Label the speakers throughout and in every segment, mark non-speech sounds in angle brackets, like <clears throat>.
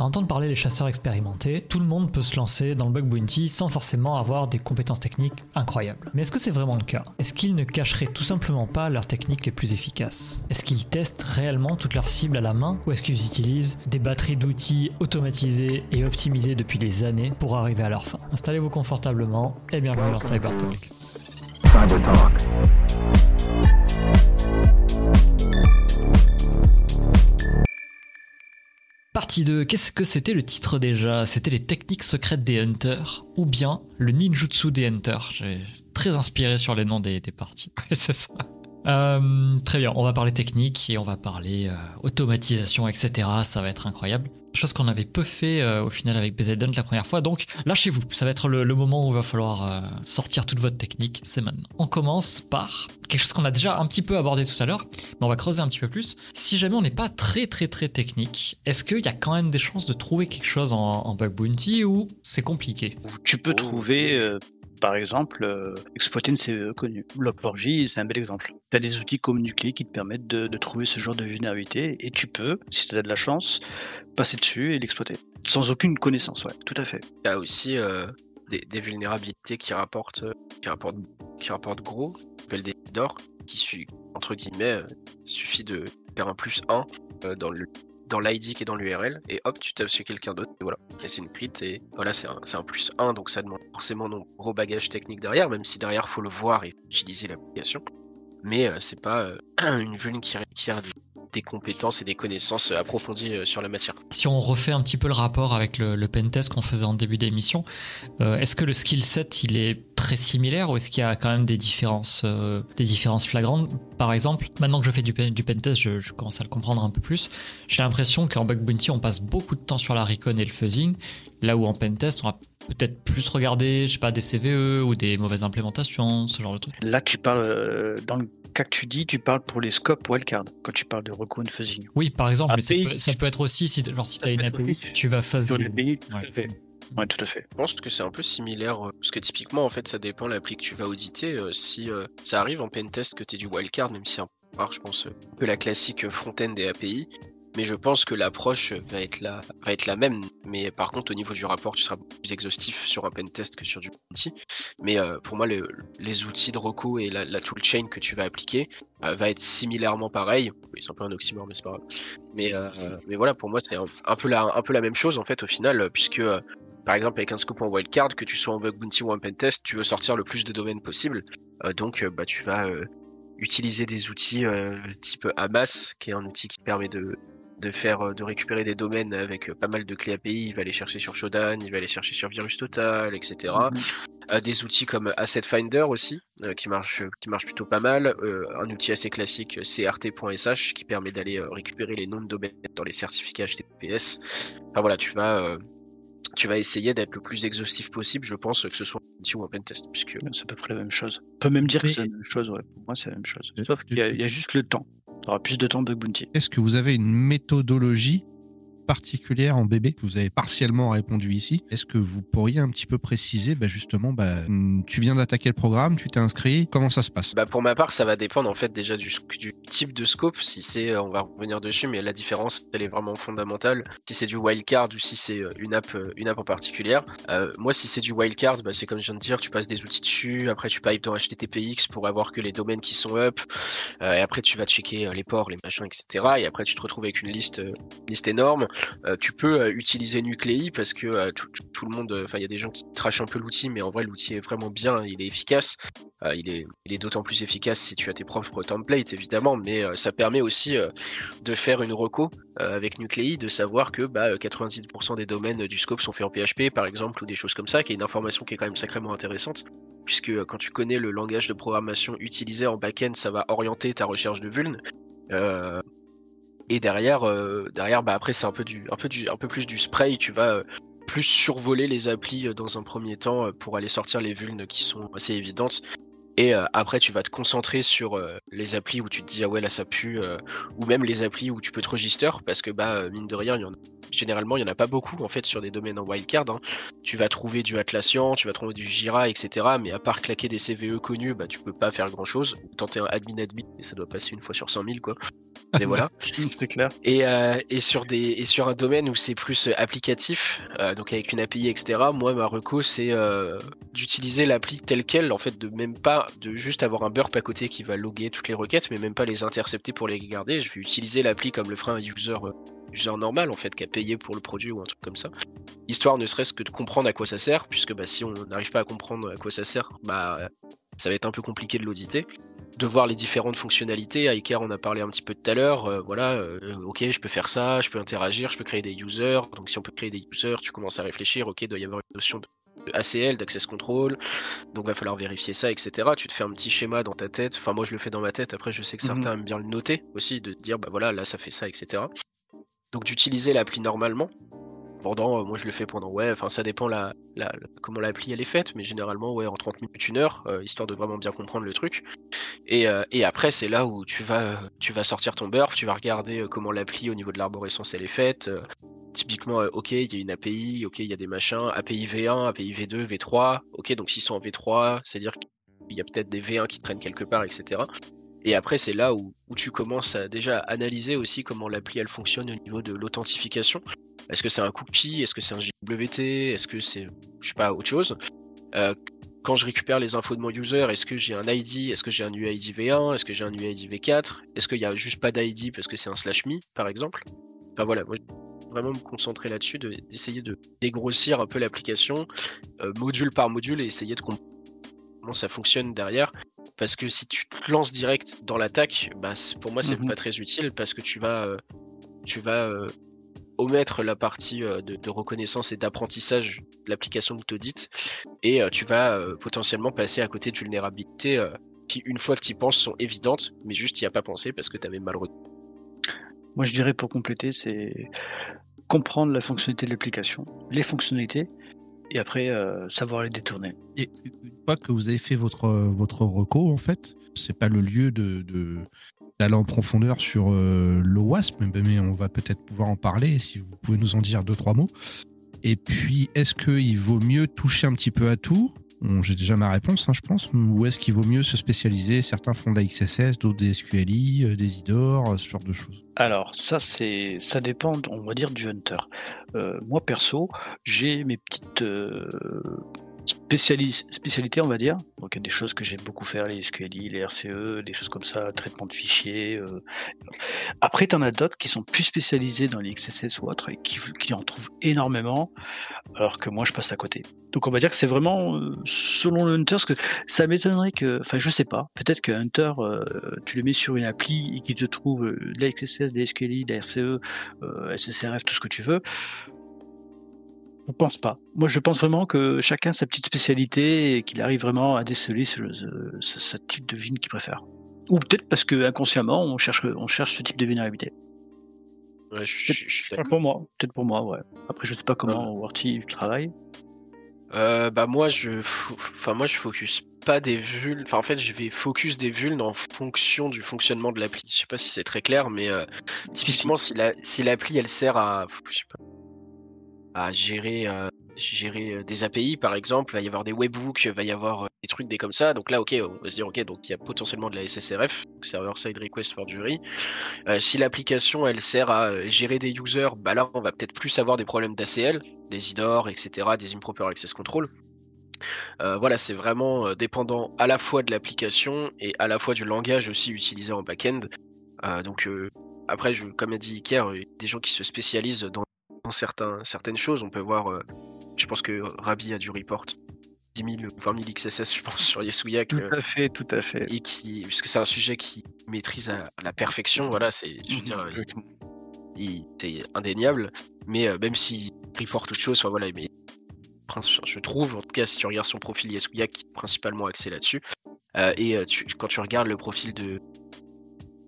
Speaker 1: À entendre parler des chasseurs expérimentés, tout le monde peut se lancer dans le bug bounty sans forcément avoir des compétences techniques incroyables. Mais est-ce que c'est vraiment le cas? Est-ce qu'ils ne cacheraient tout simplement pas leurs techniques les plus efficaces? Est-ce qu'ils testent réellement toutes leurs cibles à la main? Ou est-ce qu'ils utilisent des batteries d'outils automatisés et optimisés depuis des années pour arriver à leur fin? Installez-vous confortablement et bienvenue dans Cybertalk. Partie 2, qu'est-ce que c'était le titre déjà? C'était les techniques secrètes des hunters ou bien le ninjutsu des hunters? J'ai très inspiré sur les noms des, parties. <laughs> c'est ça. Euh, très bien, on va parler technique et on va parler euh, automatisation, etc. Ça va être incroyable. Chose qu'on avait peu fait euh, au final avec BZDunt la première fois. Donc lâchez-vous, ça va être le, moment où il va falloir sortir toute votre technique. C'est maintenant. On commence par quelque chose qu'on a déjà un petit peu abordé tout à l'heure, mais on va creuser un petit peu plus. Si jamais on n'est pas très très très technique, est-ce qu'il y a quand même des chances de trouver quelque chose en, en bug bounty ou c'est compliqué?
Speaker 2: Tu peux trouver par exemple, euh, exploiter une CVE connue. Log4j, c'est un bel exemple. Tu as des outils comme Nuclei qui te permettent de, trouver ce genre de vulnérabilité et tu peux, si tu as de la chance, passer dessus et l'exploiter. Sans aucune connaissance, ouais, tout à fait.
Speaker 3: Il y a aussi euh, des, vulnérabilités qui rapportent, qui rapportent, qui rapportent gros, qui des d'or, qui entre guillemets, euh, suffit de faire un plus 1 dans le dans l'ID qui est dans l'URL, et hop, tu tapes sur quelqu'un d'autre, et voilà, c'est une crit, et voilà, c'est un, un, plus 1, donc ça demande forcément un gros bagage technique derrière, même si derrière, faut le voir et utiliser l'application. Mais euh, c'est pas euh, <clears throat> une vulne qui requiert des compétences et des connaissances approfondies euh, sur la matière.
Speaker 1: Si on refait un petit peu le rapport avec le, le pentest qu'on faisait en début d'émission, est-ce que le skill set il est très similaire ou est-ce qu'il y a quand même des différences, euh, des différences flagrantes? Par exemple, maintenant que je fais du, du pentest, je, je, commence à le comprendre un peu plus. J'ai l'impression qu'en bug bounty, on passe beaucoup de temps sur la recon et le fuzzing, là où en pentest, on va peut-être plus regarder, je sais pas, des CVE ou des mauvaises implémentations, ce genre de trucs.
Speaker 2: Là, tu parles, euh, dans le cas que tu dis, tu parles pour les scopes wildcard, quand tu parles de fuzzing.
Speaker 1: Oui, par exemple, mais ça peut, être aussi, si, genre, si tu as une API, tu vas fuzz.
Speaker 2: Ouais, tout à fait.
Speaker 3: Je pense que c'est un peu similaire, euh, parce que typiquement, en fait, ça dépend de l'appli que tu vas auditer. Euh, si euh, ça arrive en pentest que tu es du wildcard, même si un peu, je pense, un peu la classique front-end des API, mais je pense que l'approche va être la va être la même. Mais par contre, au niveau du rapport, tu seras plus exhaustif sur un pentest que sur du bounty. Mais pour moi, les outils de reco et la, la toolchain que tu vas appliquer va être similairement pareil. Oui, c'est un peu un oxymore, mais c'est pas grave. Mais, mais voilà, pour moi, c'est un, peu la, un peu la même chose en fait au final, puisque par exemple avec un scope en wildcard, que tu sois en bug bounty ou en pentest, tu veux sortir le plus de domaines possible. Euh, donc euh, bah, tu vas euh, utiliser des outils type Amas, qui est un outil qui permet de, de faire de récupérer des domaines avec pas mal de clés API. Il va aller chercher sur Shodan, il va aller chercher sur Virus Total, etc. Mhm. des outils comme Asset Finder aussi, qui marche qui marche plutôt pas mal. un outil assez classique, crt.sh, qui permet d'aller récupérer les noms de domaines dans les certificats HTTPS. Enfin voilà, tu vas tu vas essayer d'être le plus exhaustif possible, je pense, que ce soit un ou un pentest. Puisque...
Speaker 2: C'est à peu près la même chose. On peut même dire que c'est la même chose, ouais. Pour moi, c'est la même chose. Sauf qu'il y, a juste le temps. Tu auras plus de temps bug bounty.
Speaker 4: Est-ce que vous avez une méthodologie particulière en bébé Vous avez partiellement répondu ici. Est-ce que vous pourriez un petit peu préciser bah justement, bah, hmm, tu viens d'attaquer le programme, tu t'es inscrit, comment ça se passe?
Speaker 3: Bah Pour ma part, ça va dépendre en fait déjà du, du type de scope. Si c'est, euh, on va revenir dessus, mais la différence, elle est vraiment fondamentale. Si c'est du wildcard ou si c'est euh, une app, euh, une app en particulier. moi, si c'est du wildcard, c'est comme je viens de dire, tu passes des outils dessus, après tu pipes dans HTTPX pour avoir que les domaines qui sont up, et après tu vas checker les ports, les machins, etc. Et après tu te retrouves avec une liste, liste énorme. Euh, tu peux euh, utiliser Nuclei parce que euh, tout, le monde, enfin il y a des gens qui trachent un peu l'outil, mais en vrai l'outil est vraiment bien, il est efficace. il est, d'autant plus efficace si tu as tes propres templates évidemment, mais ça permet aussi de faire une reco avec Nuclei, de savoir que bah, 90% des domaines du scope sont faits en PHP par exemple ou des choses comme ça, qui est une information qui est quand même sacrément intéressante puisque quand tu connais le langage de programmation utilisé en backend, ça va orienter ta recherche de vuln. Et derrière, euh, derrière bah après c'est un peu un peu un peu plus du spray. Tu vas euh, plus survoler les applis euh, dans un premier temps pour aller sortir les vulnes qui sont assez évidentes. Et après, tu vas te concentrer sur les applis où tu te dis ah ouais là ça pue, ou même les applis où tu peux te register parce que bah mine de rien, il y en a, généralement il y en a pas beaucoup en fait sur des domaines en wildcard. Hein. Tu vas trouver du Atlassian, tu vas trouver du Jira, etc. Mais à part claquer des CVE connus, bah tu peux pas faire grand chose. Tenter un admin admin, et ça doit passer une fois sur 100 000 quoi. Mais voilà. <laughs>
Speaker 2: C'est clair.
Speaker 3: Et, et, sur des et sur un domaine où c'est plus applicatif, donc avec une API, etc. Moi ma reco c'est d'utiliser l'appli telle quelle en fait de même pas de juste avoir un burp à côté qui va loguer toutes les requêtes, mais même pas les intercepter pour les garder. Je vais utiliser l'appli comme le ferait un user, euh, user normal en fait, qui a payé pour le produit ou un truc comme ça. Histoire ne serait-ce que de comprendre à quoi ça sert, puisque bah, si on n'arrive pas à comprendre à quoi ça sert, bah ça va être un peu compliqué de l'auditer. De voir les différentes fonctionnalités. À Iker, on a parlé un petit peu tout à l'heure. Euh, voilà, euh, ok, je peux faire ça, je peux interagir, je peux créer des users. Donc si on peut créer des users, tu commences à réfléchir. Ok, il doit y avoir une notion de ACL, d'access control, donc va falloir vérifier ça, etc. Tu te fais un petit schéma dans ta tête, enfin moi je le fais dans ma tête, après je sais que mhm. certains aiment bien le noter aussi, de dire bah voilà, là ça fait ça, etc. Donc d'utiliser l'appli normalement, pendant, euh, moi je le fais pendant, ouais, enfin ça dépend la, comment l'appli elle est faite, mais généralement ouais en 30 minutes, une heure, euh, histoire de vraiment bien comprendre le truc. Et, euh, et après c'est là où tu vas, tu vas sortir ton burf, tu vas regarder comment l'appli au niveau de l'arborescence elle est faite, Typiquement, ok, il y a une API, ok, il y a des machins, API V1, API V2, V3, ok, donc s'ils sont en V3, c'est-à-dire qu'il y a peut-être des V1 qui traînent quelque part, etc. Et après, c'est là où, tu commences à déjà analyser aussi comment l'appli elle fonctionne au niveau de l'authentification. Est-ce que c'est un cookie? Est-ce que c'est un JWT Est-ce que c'est, je sais pas, autre chose? Euh, Quand je récupère les infos de mon user, est-ce que j'ai un ID Est-ce que j'ai un UID V1 Est-ce que j'ai un UID V4 Est-ce qu'il n'y a juste pas d'ID parce que c'est un slash me, par exemple? Enfin voilà, moi, vraiment me concentrer là-dessus, d'essayer de, dégrossir un peu l'application, euh, module par module, et essayer de comprendre comment ça fonctionne derrière. Parce que si tu te lances direct dans l'attaque, bah, pour moi, c'est mhm. pas très utile parce que tu vas, euh, tu vas euh, omettre la partie de, reconnaissance et d'apprentissage de l'application que tu audites et tu vas potentiellement passer à côté de vulnérabilités qui, une fois que tu y penses, sont évidentes, mais juste tu n'y as pas pensé parce que tu avais mal retenu.
Speaker 2: Moi, je dirais pour compléter, c'est comprendre la fonctionnalité de l'application, les fonctionnalités, et après euh, savoir les détourner.
Speaker 4: Et une fois que vous avez fait votre, votre en fait, c'est pas le lieu de, d'aller en profondeur sur euh, l'OWASP, mais on va peut-être pouvoir en parler si vous pouvez nous en dire deux, trois mots. Et puis, est-ce qu'il vaut mieux toucher un petit peu à tout j'ai déjà ma réponse, hein, je pense. Ou est-ce qu'il vaut mieux se spécialiser? Certains font de la XSS, d'autres des SQLI, euh, des IDOR, euh, ce genre de choses.
Speaker 2: Alors, ça, c'est, ça dépend, on va dire, du hunter. Euh, moi, perso, j'ai mes petites spécialité, on va dire. Donc, il y a des choses que j'aime beaucoup faire, les SQLI, les RCE, des choses comme ça, traitement de fichiers. Euh. Après, tu en as d'autres qui sont plus spécialisés dans les XSS ou autres et qui, qui, en trouvent énormément, alors que moi, je passe à côté. Donc, on va dire que c'est vraiment euh, selon le Hunter, ça m'étonnerait que, enfin, je sais pas, peut-être que Hunter, euh, tu le mets sur une appli et qu'il te trouve de la XSS, des SQLI, des RCE, SSRF, tout ce que tu veux. Je pense pas. Moi, je pense vraiment que chacun a sa petite spécialité et qu'il arrive vraiment à déceler ce, type de vine qu'il préfère. Ou peut-être parce que inconsciemment, on cherche, on cherche ce type de vulnérabilité.
Speaker 3: Ouais, je, suis
Speaker 2: pour moi, peut-être pour moi, ouais. Après, je sais pas comment Worty travaille.
Speaker 3: Euh, bah moi, je, enfin moi, je focus pas des vulnes. Enfin, en fait, je vais focus des vulnes en fonction du fonctionnement de l'appli. Je sais pas si c'est très clair, mais euh, typiquement, si la, si l'appli elle sert à, je sais pas, gérer, euh, gérer euh, des API par exemple, il va y avoir des webhooks, il va y avoir euh, des trucs des comme ça. Donc là, ok, on va se dire, ok, donc il y a potentiellement de la SSRF, Server Side Request for Jury. si l'application elle sert à gérer des users, bah là on va peut-être plus avoir des problèmes d'ACL, des IDOR, etc., des Improper Access Control. voilà, c'est vraiment dépendant à la fois de l'application et à la fois du langage aussi utilisé en back-end. donc après, comme a dit Iker, des gens qui se spécialisent dans certains, certaines choses. On peut voir, euh, je pense que Rabi a du report 10 000 ou 20 000 XSS, je pense, <laughs> sur Yesuya.
Speaker 2: Tout à fait, tout à fait.
Speaker 3: Et qui, puisque c'est un sujet qui maîtrise à, la perfection, voilà, c'est, je veux dire, il, c'est indéniable. Mais euh, même s'il reporte autre chose, enfin voilà, mais je trouve, en tout cas, si tu regardes son profil Yesuya, qui est principalement axé là-dessus, euh, et quand tu regardes le profil de,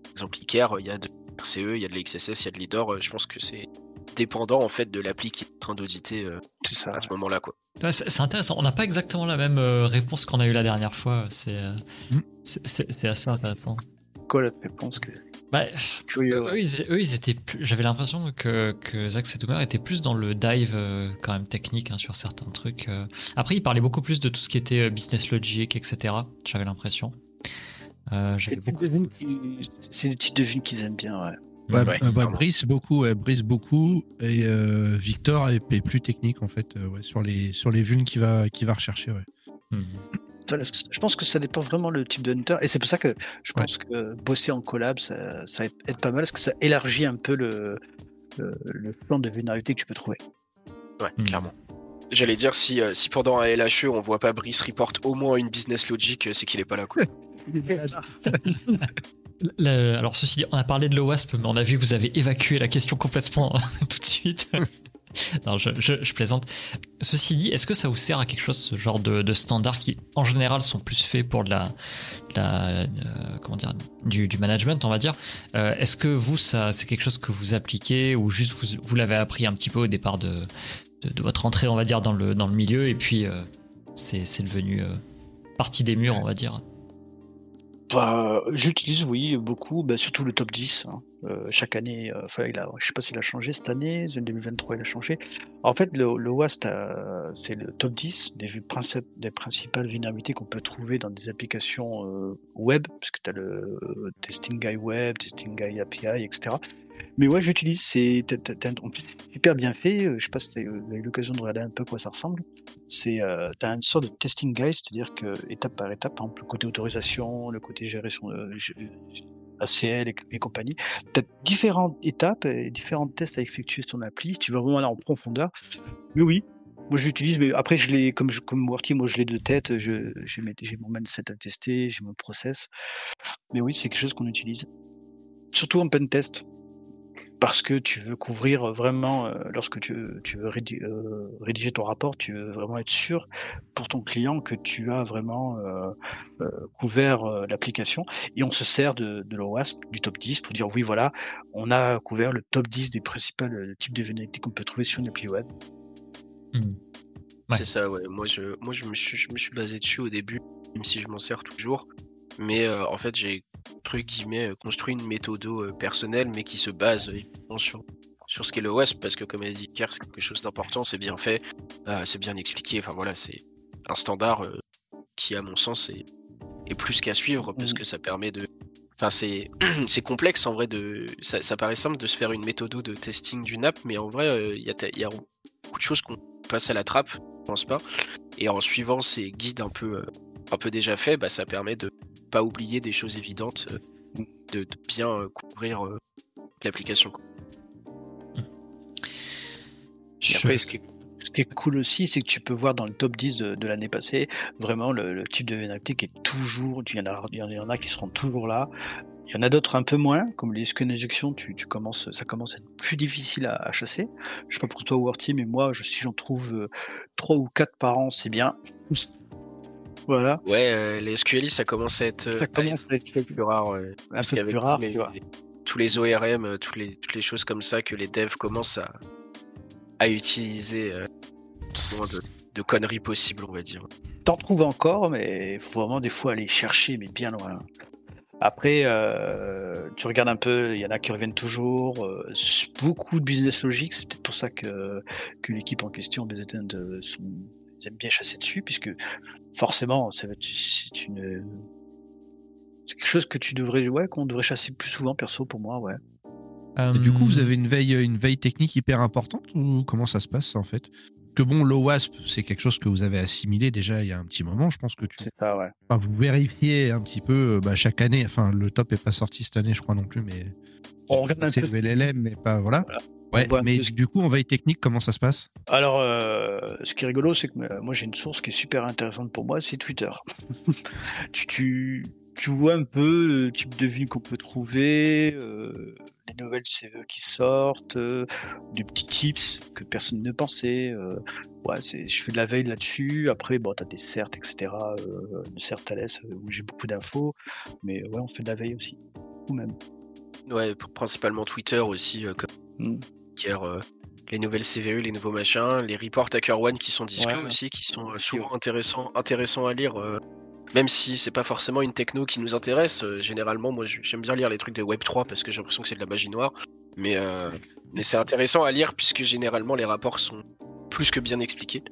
Speaker 3: par exemple, Iker, il y a de RCE, il y a de l'XSS, il y a de l'IDOR, je pense que c'est dépendant en fait de l'appli qui est en train d'auditer euh, à ce moment-là quoi.
Speaker 1: Ouais, c'est intéressant. On n'a pas exactement la même euh, réponse qu'on a eu la dernière fois. C'est euh,
Speaker 4: Mm.
Speaker 1: c'est- c'est assez intéressant.
Speaker 2: Quoi la réponse que
Speaker 1: Bah,
Speaker 2: curieux.
Speaker 1: eux,
Speaker 2: ouais.
Speaker 1: ils, eux, ils étaient plus. J'avais l'impression que, que Zach Setumer était plus dans le dive euh, quand même technique hein, sur certains trucs. euh. Après, il parlait beaucoup plus de tout ce qui était euh, business logic, etc. J'avais l'impression. Euh,
Speaker 2: C'est le type
Speaker 1: beaucoup.
Speaker 2: de qu'ils aiment bien, ouais.
Speaker 4: Ouais,
Speaker 3: Ouais,
Speaker 4: bah,
Speaker 3: clairement.
Speaker 4: Brice beaucoup, ouais, Brice beaucoup et euh, Victor est, est plus technique en fait euh, ouais, sur les sur les vulnes qu'il va qu'il va rechercher. Ouais.
Speaker 2: Voilà, c- Je pense que ça dépend vraiment le type de hunter. Et c'est pour ça que je pense que bosser en collab, ça, ça aide aide pas mal parce que ça élargit un peu le, le, le champ de vulnérabilité que tu peux trouver.
Speaker 3: Ouais,
Speaker 1: Hmm.
Speaker 3: clairement. J'allais dire si, euh, si pendant un LHE on voit pas Brice report au moins une business logic, c'est qu'il est pas là quoi. <laughs> <laughs>
Speaker 1: Le- alors, ceci dit, on a parlé de l'OWASP, mais on a vu que vous avez évacué la question complètement <laughs> tout de suite. <laughs> non, je, je- je plaisante. Ceci dit, est-ce que ça vous sert à quelque chose, ce genre de, de standards qui, en général, sont plus faits pour de la, de la, euh, comment dire, du, du management, on va dire? Euh, Est-ce que vous, ça, c'est quelque chose que vous appliquez ou juste vous, vous l'avez appris un petit peu au départ de, votre entrée, on va dire, dans le, dans le milieu, et puis euh, c'est devenu partie des murs, on va dire?
Speaker 2: Bah, J'utilise, oui, beaucoup, bah, surtout le top 10. hein. Euh, chaque année, euh, enfin, il a, je sais pas s'il a changé cette année, en 2023, il a changé. En fait, le, le euh, c'est le top 10 des, des principales vulnérabilités qu'on peut trouver dans des applications euh, web, parce que tu as le Testing Guy Web, Testing Guy API, etc. Mais ouais, j'utilise, c'est super bien fait. euh, Je sais pas si eu l'occasion de regarder un peu à quoi ça ressemble. C'est, euh, as une sorte de testing guide, c'est-à-dire que étape par étape, par exemple, le côté autorisation, le côté gérer euh, ACL et, et compagnie, tu as différentes étapes et différents tests à effectuer sur ton appli. Si tu veux vraiment aller en profondeur, mais oui. Moi, j'utilise, mais après, je l'ai, comme, je, comme moi, je l'ai de tête, j'ai mon mindset à tester, j'ai mon process. Mais oui, c'est quelque chose qu'on utilise. Surtout en pen test parce que tu veux couvrir vraiment, euh, lorsque tu, tu veux rédi- euh, rédiger ton rapport, tu veux vraiment être sûr pour ton client que tu as vraiment euh, euh, couvert euh, l'application. Et on se sert de, de l'OWASP, du top 10, pour dire oui, voilà, on a couvert le top 10 des principaux types de vulnérabilités qu'on peut trouver sur une appli web.
Speaker 1: Ouais.
Speaker 3: C'est ça, ouais. Moi, je, moi je, me suis, je me suis basé dessus au début, même si je m'en sers toujours. Mais euh, en fait, j'ai, entre guillemets, euh, construit une méthode euh, personnelle, mais qui se base évidemment sur, sur ce qu'est le WASP, parce que comme a dit Kerr, c'est quelque chose d'important, c'est bien fait, euh, c'est bien expliqué. Enfin voilà, c'est un standard euh, qui, à mon sens, est, est plus qu'à suivre, parce
Speaker 2: Mhm.
Speaker 3: que ça permet de. Enfin, c'est, <clears throat> c'est complexe en vrai de. Ça, ça paraît simple de se faire une méthode de testing d'une app, mais en vrai, euh, il y, a, y beaucoup de choses qu'on passe à la trappe, je pense pas. Et en suivant ces guides un peu, un peu déjà faits, bah, ça permet de pas oublier des choses évidentes, euh, de, de bien euh, couvrir euh, l'application. quoi.
Speaker 2: Et après, ce qui, est, ce qui est cool aussi, c'est que tu peux voir dans le top 10 de, de l'année passée, vraiment le, le type de qui est toujours, il y, en a, il y en a qui seront toujours là. Il y en a d'autres un peu moins, comme les scan injection, tu, tu commences, ça commence à être plus difficile à, à chasser. Je sais pas pour toi, Worty, mais moi, je, si j'en trouve euh, trois ou quatre par an, c'est bien. Voilà,
Speaker 3: Ouais, euh, les SQLI, ça commence à être, euh,
Speaker 2: ça commence à être
Speaker 3: plus rare. ouais.
Speaker 2: un peu plus rare,
Speaker 3: tous les,
Speaker 2: tu vois.
Speaker 3: tous les ORM, euh, les, toutes les choses comme ça que les devs commencent à, à utiliser euh, moins de, de conneries possibles, on va dire.
Speaker 2: T'en trouves encore, mais il faut vraiment des fois aller chercher, mais bien loin. Après, euh, tu regardes un peu, il y en a qui reviennent toujours. euh, beaucoup de business logic, c'est peut-être pour ça que, que l'équipe en question, BZN, de- sont, ils aiment bien chasser dessus, puisque forcément, c'est une. C'est quelque chose que tu devrais, ouais, qu'on devrait chasser plus souvent, perso, pour moi, ouais.
Speaker 1: Euh,
Speaker 4: du coup, vous avez une veille, une veille technique hyper importante ou comment ça se passe en fait? Que bon, l'OWASP, c'est quelque chose que vous avez assimilé déjà il y a un petit moment. Je pense que tu,
Speaker 2: C'est ça, ouais.
Speaker 4: enfin, vous vérifiez un petit peu euh, bah, chaque année. Enfin, le top est pas sorti cette année, je crois non plus, mais
Speaker 2: On regarde un
Speaker 4: c'est
Speaker 2: peu.
Speaker 4: le LLM, mais pas voilà.
Speaker 2: Voilà.
Speaker 4: Ouais, mais
Speaker 2: ce-
Speaker 4: du coup, en veille technique, comment ça se passe?
Speaker 2: Alors, euh, ce qui est rigolo, c'est que euh, moi j'ai une source qui est super intéressante pour moi, c'est Twitter. <laughs> tu, tu, tu vois un peu le type de vie qu'on peut trouver, euh, les nouvelles CVE qui sortent, euh, des petits tips que personne ne pensait. ouais, c'est, je fais de la veille là-dessus. Après, bon, t'as des certes, etc. Euh, le CERT Thales, euh, où j'ai beaucoup d'infos. Mais ouais, on fait de la veille aussi. Ou même.
Speaker 3: Ouais, principalement Twitter aussi, euh, comme
Speaker 2: Mm.
Speaker 3: hier, euh, les nouvelles CVE, les nouveaux machins, les reports One qui sont discrets
Speaker 2: Ouais,
Speaker 3: aussi, qui sont euh, souvent intéressants, intéressants à lire. même si c'est pas forcément une techno qui nous intéresse, généralement, moi j'aime bien lire les trucs de Web3 parce que j'ai l'impression que c'est de la magie noire. Mais, mais c'est intéressant à lire puisque généralement les rapports sont plus que bien expliqués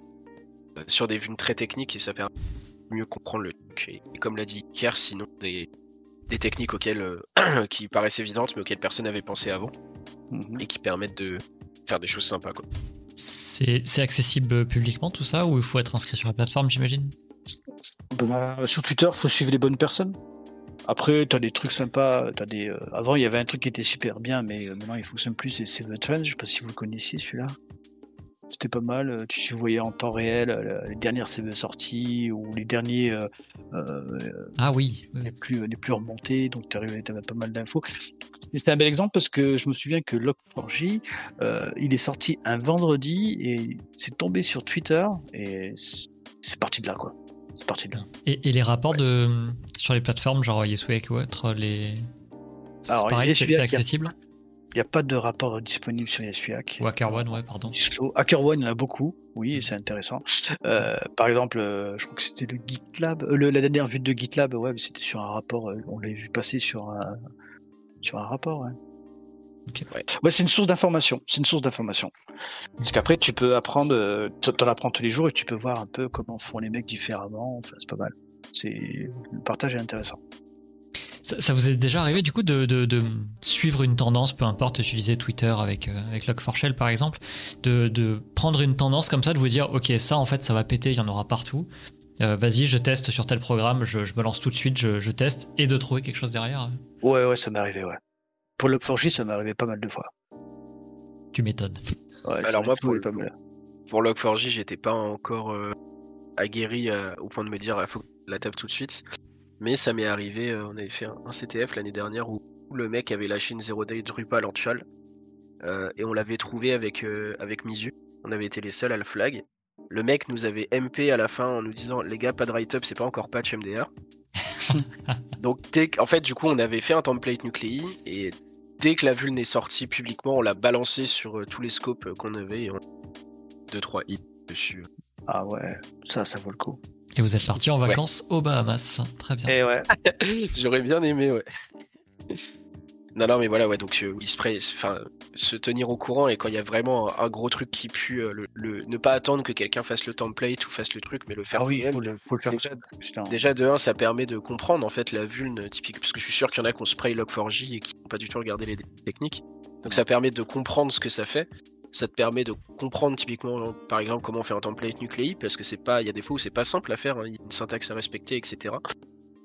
Speaker 3: sur des vues très techniques et ça permet de mieux comprendre le truc. Et, et comme l'a dit Kier, sinon des, des techniques auxquelles, euh, <clears throat> qui paraissent évidentes mais auxquelles personne n'avait pensé avant
Speaker 2: Mhm.
Speaker 3: et qui permettent de faire des choses sympas. Quoi.
Speaker 1: C'est c'est accessible publiquement tout ça ou il faut être inscrit sur la plateforme, j'imagine?
Speaker 2: Bah, sur Twitter, faut suivre les bonnes personnes. Après, t'as des trucs sympas. As des, euh, Avant, il y avait un truc qui était super bien, mais euh, maintenant il fonctionne plus. C'est c'est The Trend. Je sais pas si vous le connaissiez celui-là. C'était pas mal. euh, Tu voyais en temps réel euh, les dernières CV sorties ou les derniers euh,
Speaker 1: Ah oui.
Speaker 2: les plus les plus remontés. Donc tu avais pas mal d'infos. Et C'était un bel exemple parce que je me souviens que Log4j, euh, il est sorti un vendredi et c'est tombé sur Twitter et c'est parti de là quoi. C'est parti de là.
Speaker 1: Et, et les rapports de, sur les plateformes, genre Yeswake ou autre, les.
Speaker 2: Alors,
Speaker 1: pareil, c'est accessible?
Speaker 2: N'y a pas de rapport disponible sur Yasuyak.
Speaker 1: Ou HackerOne, ouais, pardon.
Speaker 2: HackerOne, il y en a beaucoup, oui, et c'est intéressant. Euh, par exemple, euh, je crois que c'était le GitLab, euh, le- la dernière vue de GitLab, ouais, mais c'était sur un rapport, euh, on l'a vu passer sur un, sur un rapport, ouais.
Speaker 1: Ok.
Speaker 3: Ouais.
Speaker 2: Ouais, c'est une source d'information, c'est une source d'information. Parce qu'après, tu peux apprendre, euh, t- t'en apprends tous les jours et tu peux voir un peu comment font les mecs différemment, enfin, c'est pas mal. C'est, le partage est intéressant.
Speaker 1: Ça, ça vous est déjà arrivé du coup de, de- de suivre une tendance, peu importe, utiliser Twitter avec, euh, avec Log4Shell par exemple, de, de prendre une tendance comme ça, de vous dire ok ça en fait ça va péter, il y en aura partout. Euh, Vas-y, je teste sur tel programme, je, je me lance tout de suite, je, je teste et de trouver quelque chose derrière.
Speaker 2: Ouais, ouais, ça m'est arrivé, ouais. Pour Log4j, ça m'est arrivé pas mal de fois.
Speaker 1: Tu m'étonnes.
Speaker 2: Ouais,
Speaker 3: Alors moi, pour
Speaker 2: pas
Speaker 3: le
Speaker 2: mal.
Speaker 3: Pour Log4j, j'étais pas encore euh, aguerri euh, au point de me dire il faut que je la tape tout de suite. Mais ça m'est arrivé, euh, on avait fait un, un CTF l'année dernière où le mec avait lâché une 0 day Drupal en chal. euh, et on l'avait trouvé avec, euh, avec Misu. On avait été les seuls à le flag. Le mec nous avait MP à la fin en nous disant les gars, pas de write-up, c'est pas encore patch MDR. <laughs> Donc, dès en fait, du coup, on avait fait un template Nuclei et dès que la vulne est sortie publiquement, on l'a balancé sur euh, tous les scopes euh, qu'on avait et on 2-3 hits dessus.
Speaker 2: Ah ouais, ça, ça vaut le coup.
Speaker 1: Et vous êtes parti en
Speaker 3: Ouais.
Speaker 1: vacances aux Bahamas. Très bien.
Speaker 2: Et ouais. <laughs>
Speaker 3: J'aurais bien aimé, ouais. Non, non, mais voilà, ouais, donc euh, il se, pré- enfin, se tenir au courant et quand il y a vraiment un, un gros truc qui pue, euh, le, le- ne pas attendre que quelqu'un fasse le template ou fasse le truc, mais le faire
Speaker 2: Ah oui, faut le, faut le faire.
Speaker 3: Déjà,
Speaker 2: Putain.
Speaker 3: déjà de 1, ça permet de comprendre en fait la vulne typique, parce que je suis sûr qu'il y en a qui ont spray Log4j et qui n'ont pas du tout regardé les techniques. Donc ça permet de comprendre ce que ça fait. Ça te permet de comprendre typiquement, par exemple, comment faire un template nucléi, parce que c'est pas, il y a des fois où c'est pas simple à faire, hein, il y a une syntaxe à respecter, etc.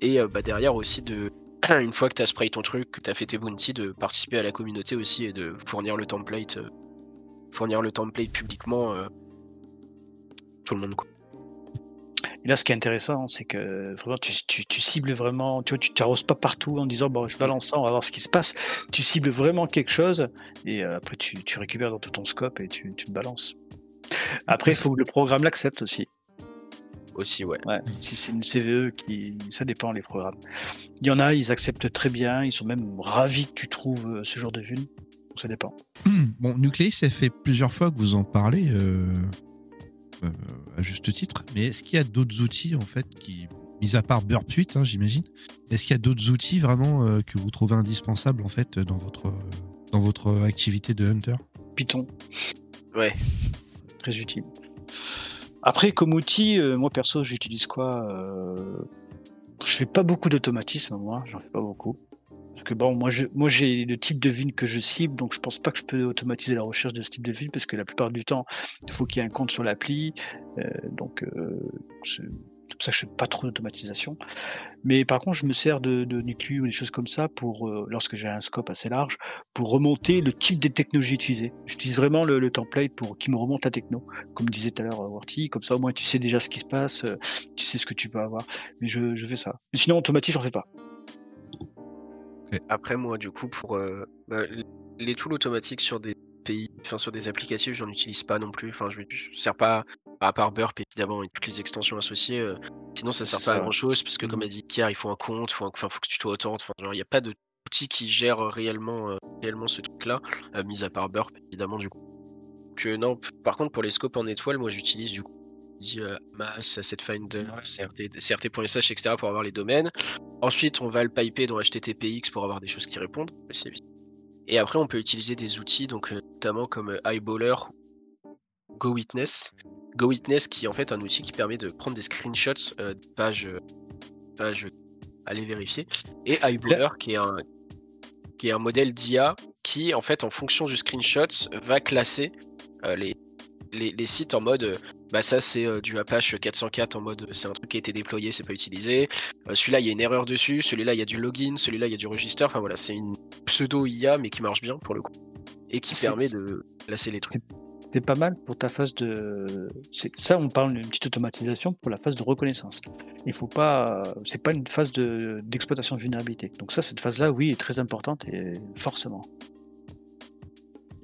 Speaker 3: Et euh, bah, derrière aussi de, <clears throat> une fois que tu as spray ton truc, que tu as fait tes bounty, de participer à la communauté aussi et de fournir le template, euh, fournir le template publiquement, euh, tout le monde quoi.
Speaker 2: Et là, ce qui est intéressant, c'est que vraiment, tu, tu, tu cibles vraiment, tu vois, tu t'arroses pas partout en disant, bon, je balance ça, on va voir ce qui se passe. Tu cibles vraiment quelque chose et euh, après, tu, tu récupères dans tout ton scope et tu, tu le balances. Après, il faut que le programme l'accepte aussi.
Speaker 3: Aussi, ouais.
Speaker 2: Ouais. Si c'est une CVE qui, ça dépend les programmes. Il y en a, ils acceptent très bien, ils sont même ravis que tu trouves euh, ce genre de. Donc ça dépend.
Speaker 4: Bon, Nuclei, ça fait plusieurs fois que vous en parlez, euh, euh, à juste titre, mais est-ce qu'il y a d'autres outils, en fait, qui, mis à part Burp Suite, hein, j'imagine, est-ce qu'il y a d'autres outils vraiment euh, que vous trouvez indispensables, en fait, dans votre, euh, dans votre activité de Hunter?
Speaker 2: Python.
Speaker 3: Ouais.
Speaker 2: Très utile. Après, comme outil, euh, moi perso, j'utilise quoi euh, Je fais pas beaucoup d'automatisme, moi, j'en fais pas beaucoup. Que bon, moi, moi, j'ai le type de ville que je cible, donc je pense pas que je peux automatiser la recherche de ce type de ville, parce que la plupart du temps, il faut qu'il y ait un compte sur l'appli. euh, donc, euh, c'est pour ça que je fais pas trop d'automatisation. Mais par contre, je me sers de, de ou des choses comme ça pour, euh, lorsque j'ai un scope assez large, pour remonter le type de technologie utilisée. J'utilise vraiment le, template pour qui me remonte la techno, comme disait tout à l'heure euh, Warty. Comme ça, au moins, tu sais déjà ce qui se passe, tu sais ce que tu peux avoir. Mais je, je fais ça. Mais sinon, automatique, j'en fais pas.
Speaker 3: Après, moi, du coup, pour euh, bah, les tools automatiques sur des pays, enfin sur des applicatifs, j'en utilise pas non plus. Enfin, je ne sers pas, à part Burp évidemment et toutes les extensions associées. euh, sinon, ça sert
Speaker 2: C'est
Speaker 3: pas à grand chose parce que, comme
Speaker 2: Mhm.
Speaker 3: a dit Kier, il faut un compte, faut, enfin, faut que tu t'authentes. Enfin, il n'y a pas d'outil qui gère réellement, euh, réellement ce truc-là, mis à part Burp évidemment, du coup. Que non, par contre, pour les scopes en étoile, moi j'utilise du coup dit, euh, Mass, AssetFinder, CRT, CRT.sh, etc. pour avoir les domaines. Ensuite, on va le piper dans HTTPX pour avoir des choses qui répondent. Et après, on peut utiliser des outils, donc euh, notamment comme euh, Eyeballer, GoWitness. GoWitness qui est en fait un outil qui permet de prendre des screenshots de pages, pages aller vérifier. Et Eyeballer qui est un qui est un modèle d'IA qui en fait en fonction du screenshot va classer les, les, les sites en mode euh, bah ça c'est euh, du Apache 404 en mode euh, c'est un truc qui a été déployé c'est pas utilisé Euh, celui-là il y a une erreur dessus celui-là il y a du login celui-là il y a du register enfin voilà c'est une pseudo IA mais qui marche bien pour le coup et qui permet de classer les trucs
Speaker 2: C'est pas mal pour ta phase de. c'est- Ça, on parle d'une petite automatisation pour la phase de reconnaissance. Il faut pas. C'est pas une phase de- d'exploitation de vulnérabilité. Donc ça, cette phase-là, oui, est très importante et forcément.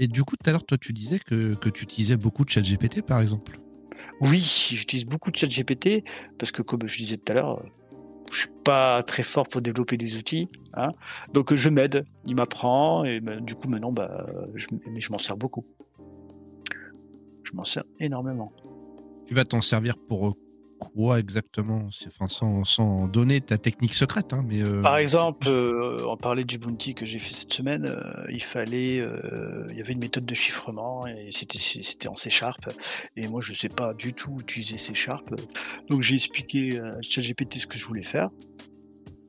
Speaker 4: Et du coup, tout à l'heure, toi, tu disais que, que tu utilisais beaucoup de ChatGPT, par exemple.
Speaker 2: Oui, j'utilise beaucoup de chat GPT parce que, comme je disais tout à l'heure, je suis pas très fort pour développer des outils. hein. Donc je m'aide, il m'apprend et ben, du coup maintenant, bah, je, mais je m'en sers beaucoup. Je m'en sers énormément.
Speaker 4: Tu vas t'en servir pour euh, quoi exactement? Sans, donner ta technique secrète, hein, mais... euh,
Speaker 2: Par exemple, euh, on parlait du bounty que j'ai fait cette semaine. euh, il fallait, euh, il y avait une méthode de chiffrement et c'était en C. Et moi, je sais pas du tout utiliser C Sharp. Donc j'ai expliqué à ChatGPT ce que je voulais faire.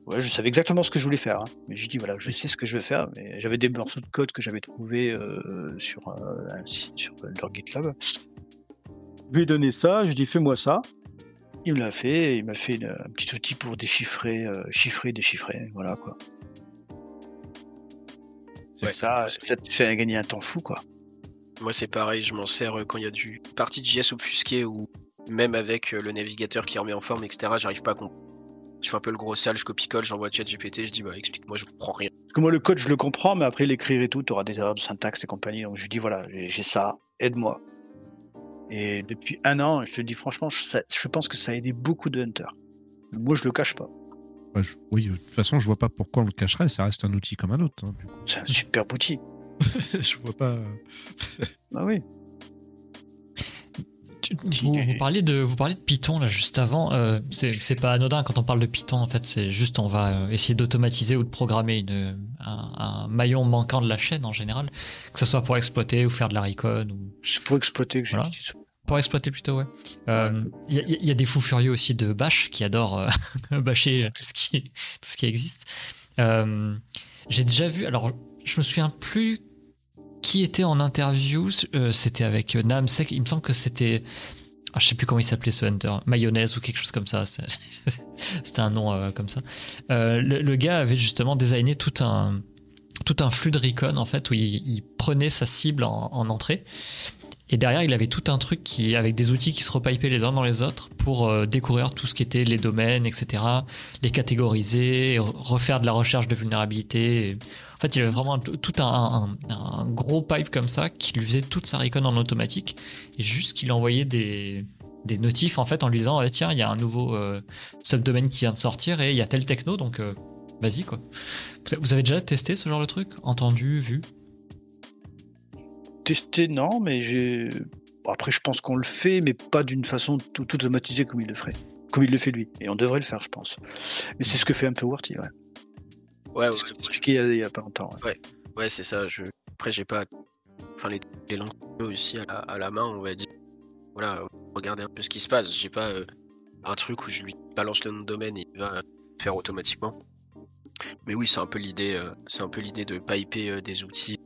Speaker 2: Ouais, je savais exactement ce que je voulais faire. hein. Mais j'ai dit voilà, je sais ce que je veux faire. Mais j'avais des morceaux de code que j'avais trouvé sur un sur leur GitLab. Je lui ai donné ça. Je lui ai dit fais-moi ça. Il me l'a fait, il m'a fait une- un petit outil pour déchiffrer, euh, chiffrer, déchiffrer, voilà quoi. C'est
Speaker 3: Ouais,
Speaker 2: ça,
Speaker 3: c'est-
Speaker 2: ça te fait gagner un temps fou quoi.
Speaker 3: moi c'est pareil je m'en sers euh, quand il y a du partie de JS obfusqué ou même avec euh, le navigateur qui remet en forme etc j'arrive pas à comprendre je fais un peu le gros sale je copie-colle j'envoie chat GPT je dis bah explique-moi je comprends rien
Speaker 2: Parce que moi le code je le comprends, mais après l'écrire et tout, tu auras des erreurs de syntaxe et compagnie. Donc je lui dis voilà, j'ai ça, aide-moi. Et depuis un an, je te dis franchement, je, ça- je pense que ça a aidé beaucoup de hunters. Moi je le cache pas.
Speaker 4: ouais, je- oui, de toute façon, je vois pas pourquoi on le cacherait. Ça reste un outil comme un autre. hein.
Speaker 2: C'est un super outil. <laughs>
Speaker 4: je vois pas... <laughs>
Speaker 2: Bah oui.
Speaker 1: Vous, vous parliez de, vous parliez de Python là juste avant. euh, c'est c'est pas anodin quand on parle de Python. En fait, c'est juste on va euh, essayer d'automatiser ou de programmer une, un, un maillon manquant de la chaîne en général, que ce soit pour exploiter ou faire de la recon ou
Speaker 2: C'est pour exploiter que j'ai
Speaker 1: Voilà.
Speaker 2: dit.
Speaker 1: Pour exploiter plutôt. Ouais. Euh, Il y, a- il y a des fous furieux aussi de Bash qui adorent euh, <laughs> bâcher tout ce qui tout ce qui existe. Euh, J'ai déjà vu. Alors, je me souviens plus qui était en interview. euh, c'était avec euh, Namsek. Il me semble que c'était. Ah, je sais plus comment il s'appelait ce hunter. Mayonnaise ou quelque chose comme ça. <laughs> C'était un nom euh, comme ça. Euh, le, le gars avait justement designé tout un tout un flux de recon en fait où il, il prenait sa cible en, en entrée et derrière il avait tout un truc qui avec des outils qui se repipaient les uns dans les autres pour euh, découvrir tout ce qui était les domaines etc les catégoriser refaire de la recherche de vulnérabilité. En fait il avait vraiment tout un, gros pipe comme ça qui lui faisait toute sa recon en automatique. Et juste qu'il envoyait des notifs en fait en lui disant Eh, tiens il y a un nouveau euh, subdomaine qui vient de sortir et il y a tel techno donc euh, vas-y quoi. Vous avez déjà testé ce genre de truc? Entendu vu?
Speaker 2: Testé, non, mais j'ai. Après, je pense qu'on le fait, mais pas d'une façon tout, tout automatisée comme il le ferait. Comme il le fait lui. Et on devrait le faire, je pense. Mais c'est ce que fait un peu Worty, ouais.
Speaker 3: ouais ouais,
Speaker 2: C'est expliqué il y a- il y a pas longtemps. ouais.
Speaker 3: Ouais, c'est ça. Je... Après, j'ai pas. Enfin, les, les langues aussi à la, à la main, on va dire. Voilà, euh, regardez un peu ce qui se passe. J'ai pas euh, un truc où je lui balance le nom de domaine et il va euh, faire automatiquement. Mais oui, c'est un peu l'idée. euh, c'est un peu l'idée de piper euh, des outils.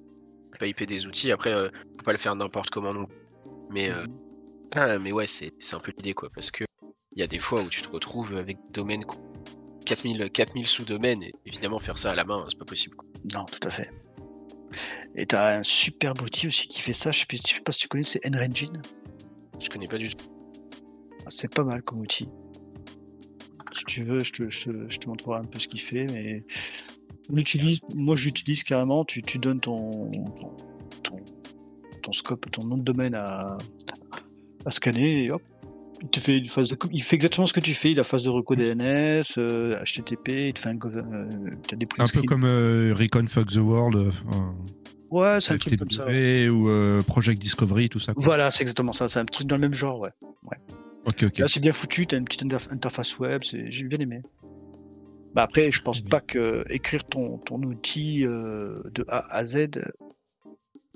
Speaker 3: Piper des outils. Après, euh, faut pas le faire n'importe comment non. Mais, euh, ah, mais ouais, c'est un peu l'idée quoi. Parce que il y a des fois où tu te retrouves avec des domaines qui ont 4000, 4000 sous-domaines. Et évidemment, faire ça à la main, c'est pas possible. quoi.
Speaker 2: Non, tout à fait. Et t'as un super outil aussi qui fait ça. Je sais, plus- je sais pas si tu connais, c'est NRengine.
Speaker 3: Je connais pas du tout.
Speaker 2: C'est pas mal comme outil. Si tu veux, je te, je te- je te montrerai un peu ce qu'il fait, mais on l'utilise- moi je l'utilise carrément, tu, tu donnes ton, ton, ton, scope, ton nom de domaine à, à scanner et hop, il te fait une phase de il fait exactement ce que tu fais, il a phase de reco DNS, euh, HTTP, il te fait un, euh, des
Speaker 4: Un peu comme euh, Recon Fuck the World. euh, enfin,
Speaker 2: Ouais, c'est un truc comme ça. ouais.
Speaker 4: TW ou euh, Project Discovery, tout ça. quoi.
Speaker 2: Voilà, c'est exactement ça. C'est un truc dans le même genre, ouais.
Speaker 4: Ok, ok.
Speaker 2: Là, c'est bien foutu. T'as une petite interf- interface web. J'ai bien aimé. Bah après, je pense pas que écrire ton, ton outil euh, de A à Z,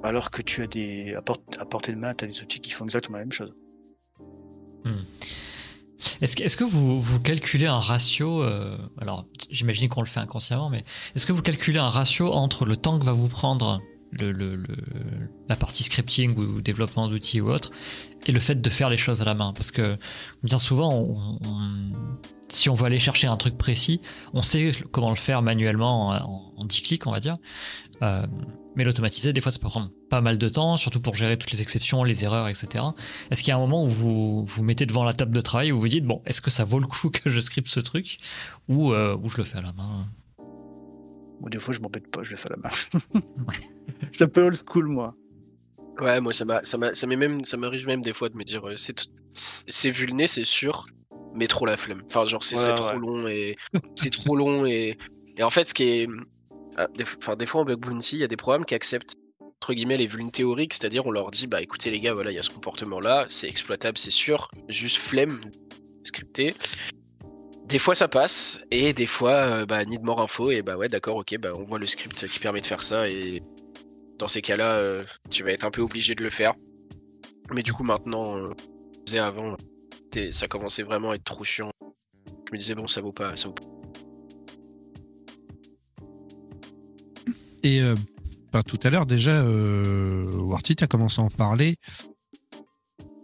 Speaker 2: alors que tu as des à, port- à portée de main, tu as des outils qui font exactement la même chose.
Speaker 1: Est-ce que, est-ce que vous, vous calculez un ratio euh, Alors, j'imagine qu'on le fait inconsciemment, mais est-ce que vous calculez un ratio entre le temps que va vous prendre la partie scripting ou développement d'outils ou autre et le fait de faire les choses à la main Parce que bien souvent, si on veut aller chercher un truc précis, on sait comment le faire manuellement en, en 10 clics, on va dire. Euh, mais l'automatiser, des fois, ça peut prendre pas mal de temps, surtout pour gérer toutes les exceptions, les erreurs, etc. Est-ce qu'il y a un moment où vous vous mettez devant la table de travail où vous vous dites bon, est-ce que ça vaut le coup que je scripte ce truc? Ou euh, ou je le fais à la main?
Speaker 2: Ou des fois, je m'embête pas, je le fais à la main. <laughs> je suis un peu old school, moi.
Speaker 3: Ouais, moi ça m'a, ça m'a, ça m'est même, ça m'arrive même des fois de me dire, euh, c'est, vulné, c'est sûr, mais trop la flemme. Enfin, genre, c'est,
Speaker 2: Ouais,
Speaker 3: c'est
Speaker 2: ouais.
Speaker 3: trop long et c'est trop long et et en fait, ce qui est, ah, des, enfin, des fois en bug bounty, il y a des programmes qui acceptent entre guillemets les vulnes théoriques, c'est-à-dire on leur dit, bah écoutez les gars, voilà, il y a ce comportement-là, c'est exploitable, c'est sûr, juste flemme, scripté. Des fois ça passe, et des fois, euh, bah, need more info, et bah ouais, d'accord, ok, bah on voit le script qui permet de faire ça, et dans ces cas-là, euh, tu vas être un peu obligé de le faire. Mais du coup, maintenant, euh, avant, ça commençait vraiment à être trop chiant. Je me disais, bon, ça vaut pas, ça vaut pas.
Speaker 4: Et euh, ben, tout à l'heure, déjà, euh, Warty, tu commencé à en parler.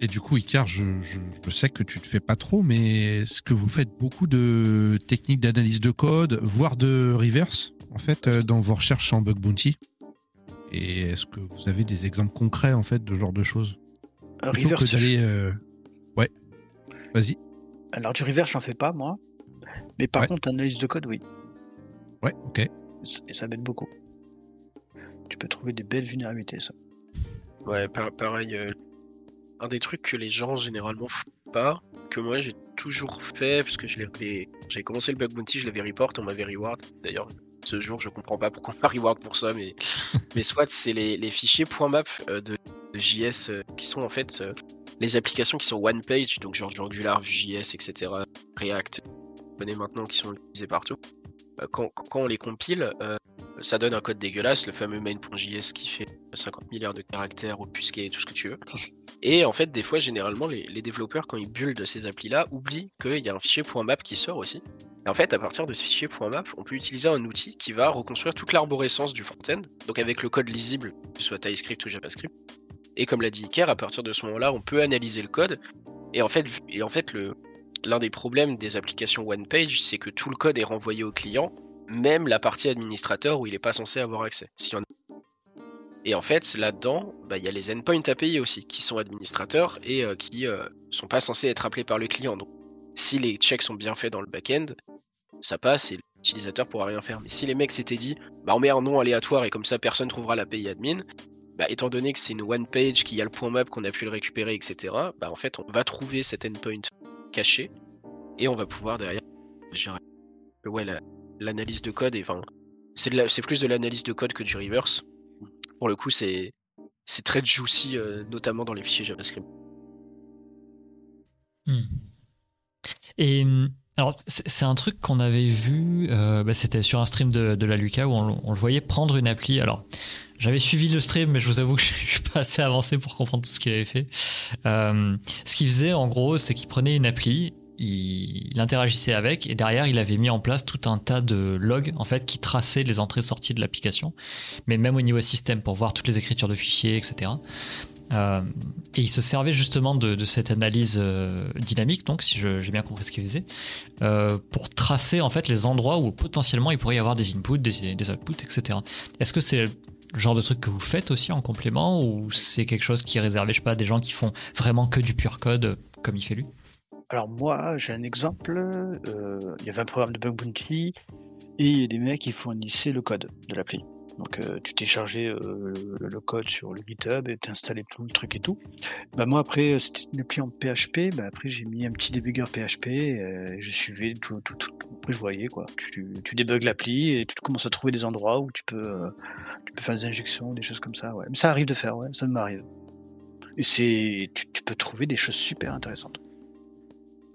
Speaker 4: Et du coup, Icar, je, je, je sais que tu ne fais pas trop, mais est-ce que vous faites beaucoup de techniques d'analyse de code, voire de reverse, en fait, euh, dans vos recherches en bug bounty? Et est-ce que vous avez des exemples concrets, en fait, de ce genre de choses?
Speaker 2: Un
Speaker 4: Plutôt
Speaker 2: reverse,
Speaker 4: que d'aller... euh, Ouais, vas-y.
Speaker 2: Alors, du reverse, j'en fais pas, moi. Mais par
Speaker 4: Ouais.
Speaker 2: contre, analyse de code, oui.
Speaker 4: Ouais, ok.
Speaker 2: Et ça- m'aide beaucoup. Tu peux trouver des belles vulnérabilités, ça.
Speaker 3: Ouais, par- pareil. euh, un des trucs que les gens généralement font pas, que moi j'ai toujours fait, parce que je l'ai- j'ai commencé le bug bounty, je l'avais report, on m'avait reward. D'ailleurs, ce jour, je comprends pas pourquoi on m'a reward pour ça, mais, <laughs> mais soit c'est les, les fichiers .map euh, de, de JS euh, qui sont en fait euh, les applications qui sont one page, donc genre du Angular, Vue.js, etc., React, connaît maintenant qui sont utilisés partout. Euh, Quand, quand on les compile, ça donne un code dégueulasse, le fameux main.js qui fait 50 milliards de caractères obfusqués et tout ce que tu veux. Et en fait, des fois, généralement, les, développeurs, quand ils build ces applis-là, oublient qu'il y a un fichier .map qui sort aussi. Et en fait, à partir de ce fichier .map, on peut utiliser un outil qui va reconstruire toute l'arborescence du front-end, donc avec le code lisible, que ce soit TypeScript ou JavaScript. Et comme l'a dit Iker, à partir de ce moment-là, on peut analyser le code. Et en fait, l'un des problèmes des applications one page, c'est que tout le code est renvoyé au client, même la partie administrateur où il n'est pas censé avoir accès. Et en fait, là-dedans, bah, il y a les endpoints API aussi, qui sont administrateurs et euh, qui euh, sont pas censés être appelés par le client. Donc, si les checks sont bien faits dans le back-end, ça passe et l'utilisateur pourra rien faire. Mais si les mecs s'étaient dit, bah, on met un nom aléatoire et comme ça personne trouvera l'API admin, bah, étant donné que c'est une one page, qu'il y a le point map, qu'on a pu le récupérer, etc., bah, en fait, on va trouver cet endpoint caché et on va pouvoir derrière ouais, la- l'analyse de code. Et c'est plus de l'analyse de code que du reverse. Pour le coup, c'est c'est très juicy, euh, notamment dans les fichiers JavaScript.
Speaker 1: Hmm. Et hum, alors, c'est un truc qu'on avait vu, euh, bah, c'était sur un stream de, de la Lucas où on, le- on le voyait prendre une appli. Alors, j'avais suivi le stream, mais je vous avoue que <laughs> je suis pas assez avancé pour comprendre tout ce qu'il avait fait. Euh, ce qu'il faisait, en gros, c'est qu'il prenait une appli, il, interagissait avec, et derrière, il avait mis en place tout un tas de logs, en fait, qui traçaient les entrées-sorties de l'application, mais même au niveau système, pour voir toutes les écritures de fichiers, etc. Euh, et il se servait justement de, cette analyse euh, dynamique, donc si j'ai bien compris ce qu'il faisait, euh, pour tracer en fait les endroits où potentiellement il pourrait y avoir des inputs, des, des outputs, etc. Est-ce que c'est le genre de truc que vous faites aussi en complément ou c'est quelque chose qui est réservé, je sais pas, à des gens qui font vraiment que du pur code comme il fait lui
Speaker 2: Alors moi, j'ai un exemple. euh, Il y avait un programme de bug bounty et il y a des mecs qui fournissaient le code de l'appli. Donc euh, tu téléchargeais euh, le, code sur le GitHub et t'installais tout le truc et tout. Bah moi après euh, c'était une appli en PHP. Bah après j'ai mis un petit débugger PHP. et je suivais tout, tout, tout. Après je voyais quoi. Tu, tu débugs l'appli et tu commences à trouver des endroits où tu peux, faire des injections, des choses comme ça. Ouais. Mais ça arrive de faire, ouais, ça m'arrive. Et c'est, tu peux trouver des choses super intéressantes.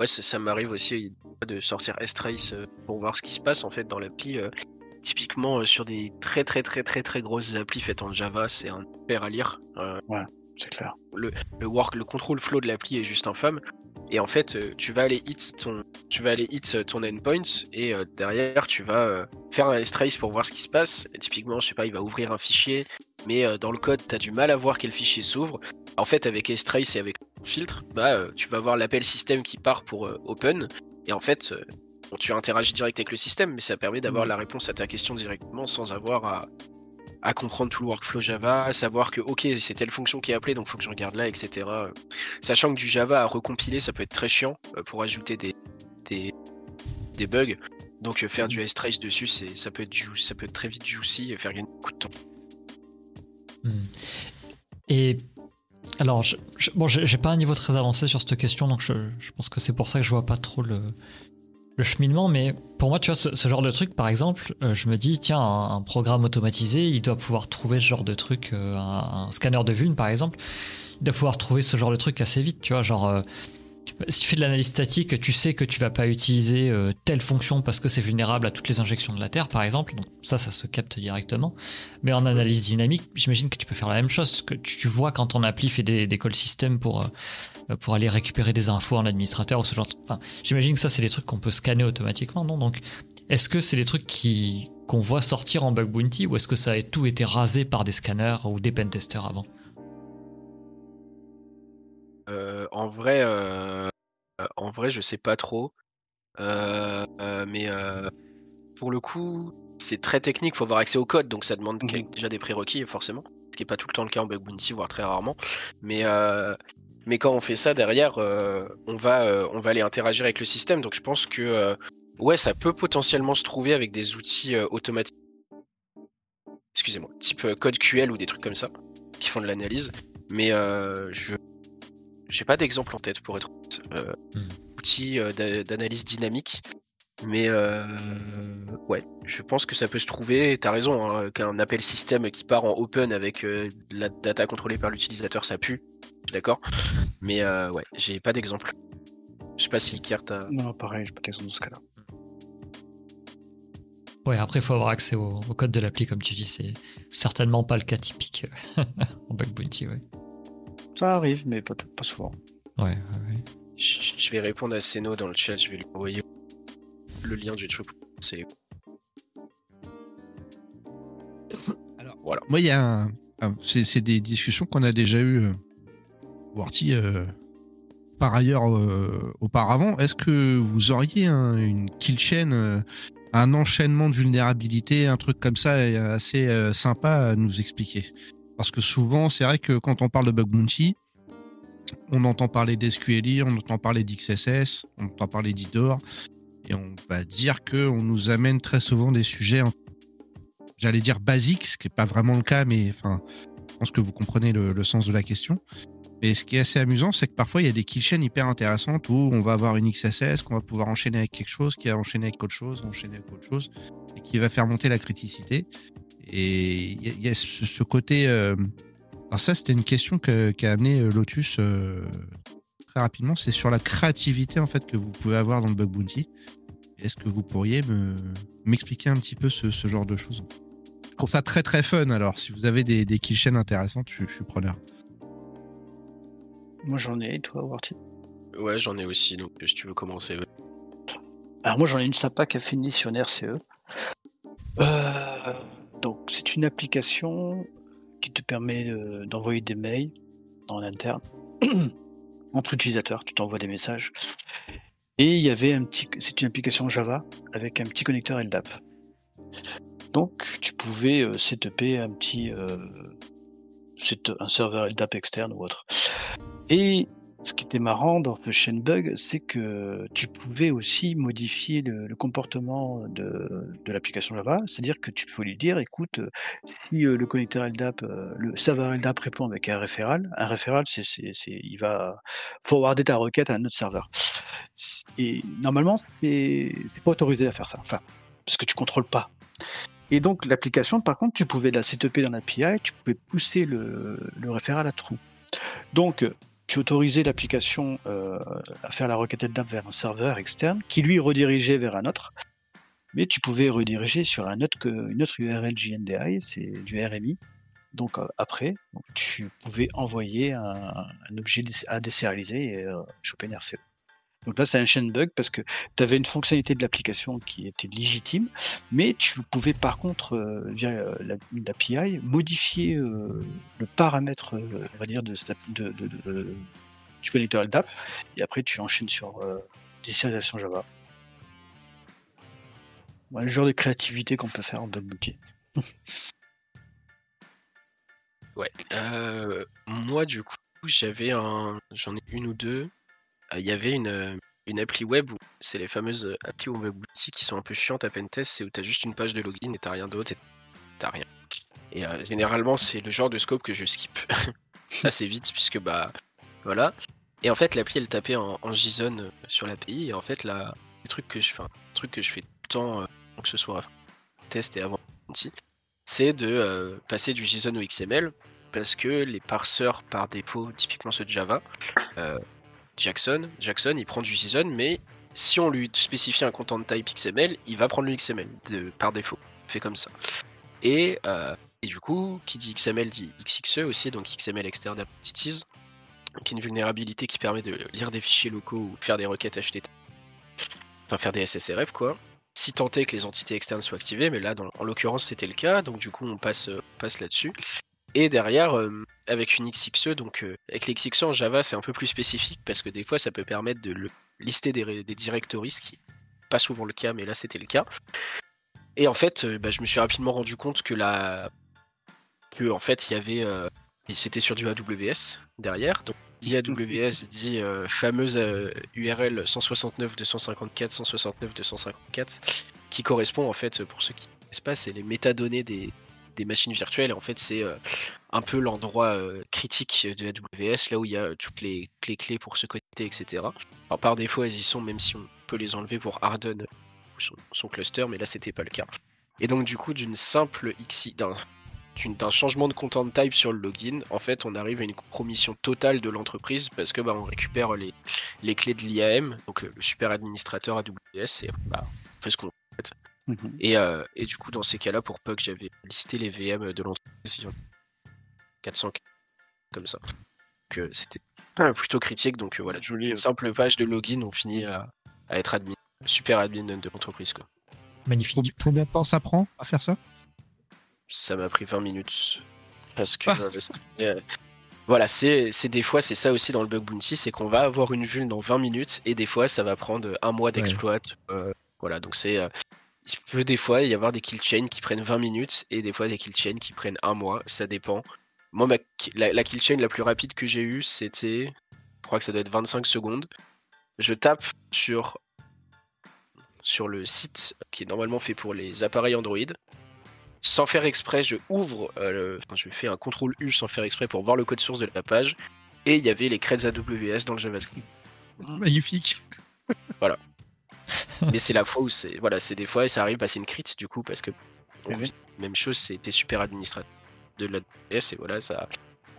Speaker 3: Ouais, ça, ça m'arrive aussi de sortir S-Trace euh, pour voir ce qui se passe en fait dans l'appli. euh, typiquement euh, sur des très très très très très grosses applis faites en Java, c'est un père à lire. Euh,
Speaker 2: C'est clair.
Speaker 3: le work, le control flow de l'appli est juste infâme. Et en fait, tu vas aller hit ton, tu vas aller hit ton endpoint et derrière tu vas faire un S-trace pour voir ce qui se passe. Et typiquement, je sais pas, il va ouvrir un fichier, mais dans le code, tu as du mal à voir quel fichier s'ouvre. En fait, avec S-trace et avec filtre, bah, euh, tu vas voir l'appel système qui part pour euh, open. Et en fait, euh, bon, tu interagis direct avec le système, mais ça permet d'avoir
Speaker 2: Mhm.
Speaker 3: la réponse à ta question directement sans avoir à, à comprendre tout le workflow Java, à savoir que ok c'est telle fonction qui est appelée donc faut que je regarde là etc. Sachant que du Java à recompiler ça peut être très chiant pour ajouter des, des, des bugs. Donc faire du S-Trace dessus c'est ça peut être ju- ça peut être très vite juicy et faire gagner beaucoup de temps.
Speaker 1: Hmm. Et alors, je, je- bon, j'ai pas un niveau très avancé sur cette question, donc je, pense que c'est pour ça que je vois pas trop le, cheminement. Mais pour moi, tu vois, ce, genre de truc, par exemple, euh, je me dis, tiens, un, programme automatisé, il doit pouvoir trouver ce genre de truc, euh, un, scanner de vue, par exemple, il doit pouvoir trouver ce genre de truc assez vite, tu vois, genre. euh, si tu fais de l'analyse statique, tu sais que tu vas pas utiliser euh, telle fonction parce que c'est vulnérable à toutes les injections de la Terre, par exemple. Donc ça, ça se capte directement. Mais en analyse dynamique, j'imagine que tu peux faire la même chose. Que tu, vois quand ton appli fait des, des call systems pour, euh, pour aller récupérer des infos en administrateur ou ce genre de Enfin, j'imagine que ça, c'est des trucs qu'on peut scanner automatiquement, non? Donc, est-ce que c'est des trucs qui qu'on voit sortir en bug bounty ou est-ce que ça a tout été rasé par des scanners ou des pentesters avant?
Speaker 3: En vrai euh, euh, en vrai je sais pas trop. Euh, euh, mais euh, pour le coup c'est très technique, faut avoir accès au code donc ça demande quel- déjà des prérequis forcément. Ce qui est pas tout le temps le cas en bug bounty voire très rarement. Mais euh, mais quand on fait ça derrière, euh, on va euh, on va aller interagir avec le système. Donc je pense que euh, ouais, ça peut potentiellement se trouver avec des outils euh, automatiques. Excusez-moi, type euh, code QL ou des trucs comme ça qui font de l'analyse. Mais euh, je j'ai pas d'exemple en tête pour être honnête. Euh,
Speaker 1: Hmm.
Speaker 3: outils euh, d'a- d'analyse dynamique. Mais euh, ouais, je pense que ça peut se trouver. T'as raison, hein, qu'un appel système qui part en open avec euh, de la data contrôlée par l'utilisateur, ça pue. Je suis d'accord. Mais euh, ouais, j'ai pas d'exemple. Je sais pas si Kier t'as.
Speaker 2: Non, pareil, j'ai pas d'exemple dans ce cas-là.
Speaker 1: Ouais, après, il faut avoir accès au, au code de l'appli, comme tu dis. C'est certainement pas le cas typique <laughs> en bug bounty, ouais.
Speaker 2: Ça arrive, mais pas, pas souvent.
Speaker 1: Ouais, ouais, ouais.
Speaker 3: Je je vais répondre à Seno dans le chat, je vais lui envoyer le lien du truc. C'est <laughs>
Speaker 4: Moi, il y a un- un- c'est des discussions qu'on a déjà eues, euh, Warty, euh, par ailleurs euh, auparavant. Est-ce que vous auriez un- une kill chain, euh, un enchaînement de vulnérabilités, un truc comme ça euh, assez euh, sympa à nous expliquer? Parce que souvent, c'est vrai que quand on parle de bug bounty, on entend parler d'SQLI, on entend parler d'XSS, on entend parler d'IDOR, et on va dire que on nous amène très souvent des sujets j'allais dire basique, ce qui n'est pas vraiment le cas, mais enfin, je pense que vous comprenez le, sens de la question. Et ce qui est assez amusant, c'est que parfois il y a des kill chains hyper intéressantes où on va avoir une XSS qu'on va pouvoir enchaîner avec quelque chose, qui va enchaîner avec autre chose, enchaîner avec autre chose, et qui va faire monter la criticité. Et il y a, il y a ce, ce côté. euh, Alors, ça, c'était une question que- qu'a amené euh, Lotus euh, très rapidement. C'est sur la créativité en fait que vous pouvez avoir dans le bug bounty. Est-ce que vous pourriez me m'expliquer un petit peu ce, ce genre de choses? Je trouve ça très très fun. Alors, si vous avez des, des kill chains intéressantes, je, je suis preneur.
Speaker 2: Moi, j'en ai, et toi, Warty
Speaker 3: ouais, j'en ai aussi. Donc si tu veux commencer. ouais.
Speaker 2: Alors moi j'en ai une sympa qui a fini sur une RCE. Euh, donc c'est une application qui te permet de- d'envoyer des mails en interne <coughs> entre utilisateurs. Tu t'envoies des messages. Et il y avait un petit, c'est une application Java avec un petit connecteur LDAP. Donc tu pouvais euh, setuper un petit, euh, un serveur LDAP externe ou autre. Et ce qui était marrant dans ce chain bug, c'est que tu pouvais aussi modifier le, comportement de, l'application Java, c'est-à-dire que tu pouvais lui dire, écoute, si euh, le connecteur LDAP, euh, le serveur LDAP répond avec un référal, un référal, c'est, il va forwarder ta requête à un autre serveur. Et normalement, c'est, c'est pas autorisé à faire ça, enfin, parce que tu contrôles pas. Et donc l'application, par contre, tu pouvais la setuper dans l'API, tu pouvais pousser le, référent à trou. Donc tu autorisais l'application euh, à faire la requête d'app vers un serveur externe qui lui redirigeait vers un autre. Mais tu pouvais rediriger sur un autre, une autre URL JNDI, c'est du RMI. Donc euh, après, tu pouvais envoyer un, objet à désérialiser et euh, choper une RCE. Donc là, c'est un chain bug parce que tu avais une fonctionnalité de l'application qui était légitime, mais tu pouvais par contre, euh, via l'API, modifier le paramètre, on va dire, de, du connecteur LDAP, et après tu enchaînes sur des sérialisations Java. le genre de créativité qu'on peut faire en bug bounty. <laughs>
Speaker 3: Ouais. Euh, moi, du coup, j'avais un. J'en ai une ou deux. Euh, il y avait une, une appli web où c'est les fameuses applis web boutiques qui sont un peu chiantes à pentest, c'est où t'as juste une page de login et t'as rien d'autre et t'as rien. Et euh, généralement, c'est le genre de scope que je skip <laughs> assez vite, puisque bah voilà. Et en fait, l'appli elle tapait en, JSON sur l'API, et en fait, là, les trucs que je truc que je fais tout le temps, que ce soit test et avant c'est de euh, passer du JSON au XML parce que les parseurs par défaut, typiquement ceux de Java, euh, Jackson, Jackson, il prend du JSON, mais si on lui spécifie un content type XML, il va prendre le XML par défaut. Fait comme ça. Et, euh, du coup, qui dit XML dit XXE aussi, donc XML External Entities, qui est une vulnérabilité qui permet de lire des fichiers locaux ou faire des requêtes HTTP, enfin faire des SSRF quoi si tant que les entités externes soient activées, mais là, en l'occurrence, c'était le cas, donc du coup, on passe, euh, passe là-dessus. Et derrière, euh, avec une XXE, donc euh, avec les XXE en Java, c'est un peu plus spécifique parce que des fois, ça peut permettre de lister des, des directories, ce qui n'est pas souvent le cas, mais là, c'était le cas. Et en fait, bah, je me suis rapidement rendu compte que la, que en fait, il y avait, c'était sur du AWS derrière, donc dit AWS <laughs> dit euh, fameuse URL 169.254.169.254 qui correspond en fait pour ceux qui ne connaissent pas c'est les métadonnées des, des machines virtuelles en fait c'est euh, un peu l'endroit euh, critique de AWS là où il y a toutes les clés pour se connecter etc alors par défaut elles y sont même si on peut les enlever pour Harden son, son cluster mais là c'était pas le cas et donc du coup d'une simple XI d'un changement de content type sur le login, en fait, on arrive à une compromission totale de l'entreprise parce que bah, on récupère les, les clés de l'IAM, donc euh, le super administrateur AWS, et bah, on fait ce qu'on veut. Mhm. et, euh, et, du coup, dans ces cas-là, pour Puck, j'avais listé les VM de l'entreprise, 400 comme ça. Donc euh, c'était <laughs> plutôt critique, donc voilà, une simple page de login, on finit à, être admin, super admin de l'entreprise.
Speaker 1: Magnifique.
Speaker 4: Combien de temps ça prend à faire ça?
Speaker 3: Ça m'a pris 20 minutes. Parce que. Ah. Euh, voilà, c'est des fois, c'est ça aussi dans le bug bounty, c'est qu'on va avoir une vue dans 20 minutes et des fois, ça va prendre un mois d'exploit. Euh, voilà, donc c'est. Il peut des fois y avoir des kill chains qui prennent 20 minutes et des fois des kill chains qui prennent un mois, ça dépend. Moi, la, la kill chain la plus rapide que j'ai eue, c'était. Je crois que ça doit être 25 secondes. Je tape sur sur le site qui est normalement fait pour les appareils Android sans faire exprès, je ouvre, euh, je fais un contrôle U sans faire exprès pour voir le code source de la page, et il y avait les creds AWS dans le JavaScript.
Speaker 4: Magnifique.
Speaker 3: Voilà. Mais c'est la fois où c'est, voilà, c'est des fois et ça arrive, bah, c'est une crit du coup parce que même chose, c'était super administrateur de l'AWS et voilà ça.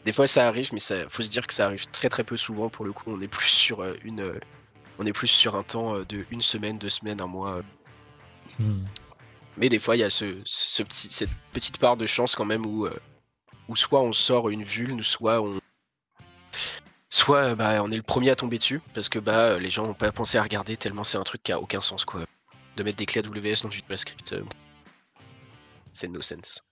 Speaker 3: Des fois ça arrive, mais ça, faut se dire que ça arrive très très peu souvent. Pour le coup, on est plus sur euh, une, euh, on est plus sur un temps de une semaine, deux semaines, un mois. Hmm. Mais des fois, il y a ce, petit, cette petite part de chance quand même où, euh, où soit on sort une vulne, soit on. Soit bah, on est le premier à tomber dessus, parce que bah, les gens n'ont pas pensé à regarder tellement c'est un truc qui a aucun sens. quoi. De mettre des clés AWS dans du JavaScript, euh, c'est no sense.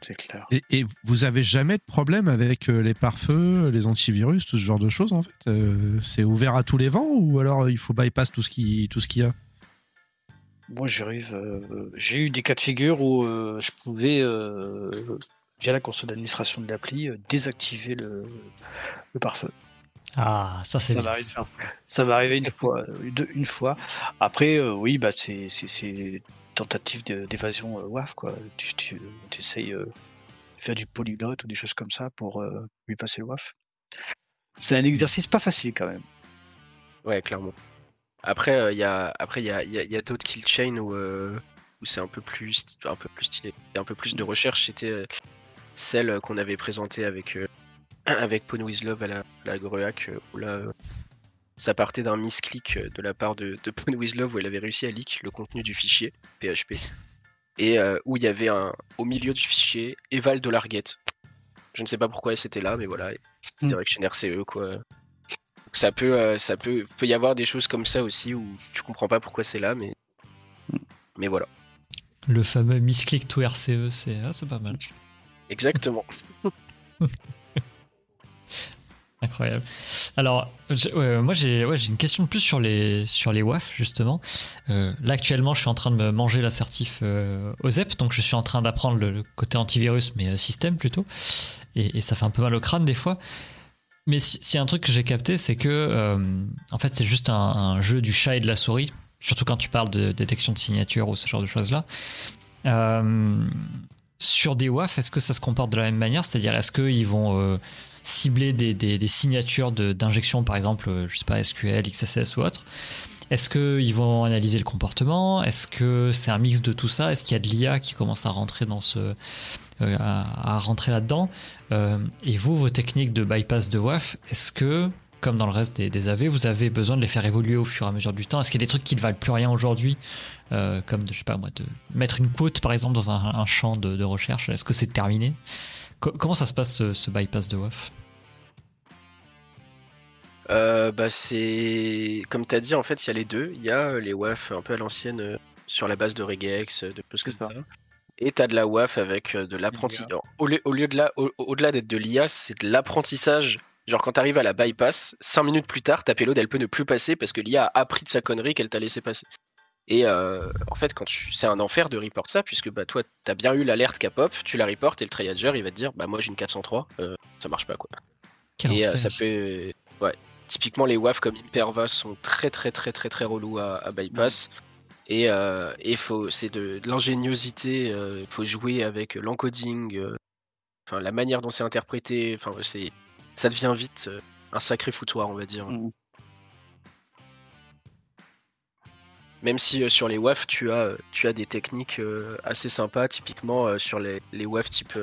Speaker 2: C'est clair.
Speaker 4: Et, vous avez jamais de problème avec euh, les pare-feux, les antivirus, tout ce genre de choses en fait C'est ouvert à tous les vents ou alors il faut bypass tout ce qu'il y a?
Speaker 2: Moi, j'arrive. Euh, j'ai eu des cas de figure où euh, je pouvais, euh, via la console d'administration de l'appli, désactiver le, le pare-feu.
Speaker 1: Ah, ça c'est.
Speaker 2: Ça va arriver une fois, une fois. Après, oui, bah c'est c'est tentative d'évasion WAF quoi. Tu, tu essayes de faire du polyglotte ou des choses comme ça pour lui passer le WAF. C'est un exercice pas facile quand même.
Speaker 3: Ouais, clairement. Après, il euh, y a, après, il y a, y a d'autres kill chains où, euh, où c'est un peu plus un peu plus stylé, un peu plus de recherche. C'était euh, celle qu'on avait présentée avec euh, <clears throat> avec Pone with Love à la, la euh, où là euh, ça partait d'un misclick euh, de la part de, de Pone with Love où elle avait réussi à leak le contenu du fichier PHP et euh, où il y avait un au milieu du fichier eval de larguette. Je ne sais pas pourquoi c'était là, mais voilà,
Speaker 2: Mm.
Speaker 3: direction RCE quoi. Donc ça peut, euh, ça peut, peut y avoir des choses comme ça aussi où tu comprends pas pourquoi c'est là, mais mais voilà,
Speaker 1: Le fameux misclick to RCE, c'est ah, c'est pas mal.
Speaker 3: exactement. <laughs>
Speaker 1: Incroyable. Alors, moi j'ai ouais, une question de plus sur les, sur les WAF, justement. Euh, là, actuellement, je suis en train de me manger l'assertif euh, OZEP, donc je suis en train d'apprendre le, côté antivirus, mais euh, système plutôt. Et, ça fait un peu mal au crâne des fois. Mais si, si un truc que j'ai capté, c'est que, euh, en fait, c'est juste un, un jeu du chat et de la souris, surtout quand tu parles de détection de signature ou ce genre de choses-là. Euh, sur des WAF, est-ce que ça se comporte de la même manière? C'est-à-dire, est-ce qu'ils vont cibler des, signatures d'injection, par exemple, euh, je sais pas, SQL, XSS ou autre. Est-ce qu'ils vont analyser le comportement? Est-ce que c'est un mix de tout ça? Est-ce qu'il y a de l'IA qui commence à rentrer dans ce euh, à, rentrer là-dedans? Euh, Et vous, vos techniques de bypass de WAF, est-ce que comme dans le reste des, des AV, vous avez besoin de les faire évoluer au fur et à mesure du temps? Est-ce qu'il y a des trucs qui ne valent plus rien aujourd'hui? Comme de, je sais pas moi, de mettre une quote par exemple dans un, champ de recherche? Est-ce que c'est terminé? Co- Comment ça se passe ce, ce bypass de WAF
Speaker 3: Euh, bah c'est comme t'as dit en fait il y a les deux, il y a euh, les WAF un peu à l'ancienne euh, sur la base de regex, de plus que
Speaker 2: C'est ça.
Speaker 3: Et t'as de la WAF avec de l'apprentissage. Au lieu, au lieu de la, au- au-delà d'être de l'IA, c'est de l'apprentissage. Genre quand t'arrives à la bypass, 5 minutes plus tard, ta payload elle peut ne plus passer parce que l'IA a appris de sa connerie qu'elle t'a laissé passer. Et euh, en fait, quand tu, c'est un enfer de report ça, puisque bah toi t'as bien eu l'alerte qui pop, tu la reportes et le triager il va te dire bah moi j'ai une 403, euh, ça marche pas quoi. Et euh, ça peut. Ouais. Typiquement, les WAF comme Imperva sont très très très très très relous à, à bypass. Et, euh, et faut, c'est de, de l'ingéniosité. Il faut jouer avec l'encoding, enfin la manière dont c'est interprété. Enfin, c'est, ça devient vite un sacré foutoir, on va dire.
Speaker 2: Mm.
Speaker 3: Même si euh, sur les WAF, tu as, euh, tu as des techniques euh, assez sympas. Typiquement sur les, les WAF type.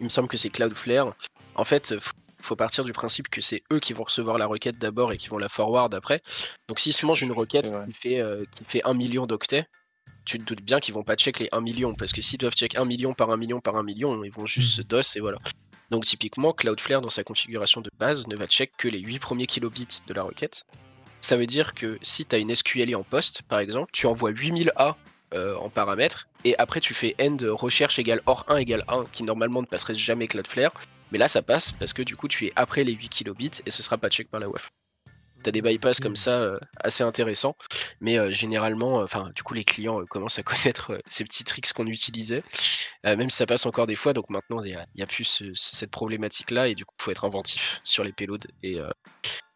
Speaker 3: il me semble que c'est Cloudflare. En fait, faut, faut partir du principe que c'est eux qui vont recevoir la requête d'abord et qui vont la forward après. Donc s'ils se mangent une requête qui fait, qui fait 1 million d'octets, tu te doutes bien qu'ils vont pas check les 1 million. Parce que s'ils doivent check 1 million par 1 million par 1 million, ils vont juste
Speaker 1: Mhm.
Speaker 3: se DOS et voilà. Donc typiquement, Cloudflare dans sa configuration de base ne va check que les 8 premiers kilobits de la requête. Ça veut dire que si tu as une SQLI en poste, par exemple, tu envoies 8000 A euh, en paramètres, et après tu fais end recherche égale or 1 égale 1, qui normalement ne passerait jamais Cloudflare, mais là ça passe parce que du coup tu es après les 8 kilobits et ce sera pas check par la WAF. T'as des bypass comme ça euh, assez intéressants, mais euh, généralement, enfin du coup les clients commencent à <laughs> connaître ces petits tricks qu'on utilisait, même si ça passe encore des fois, donc maintenant il y a, plus ce- cette problématique là et du coup faut être inventif sur les payloads et,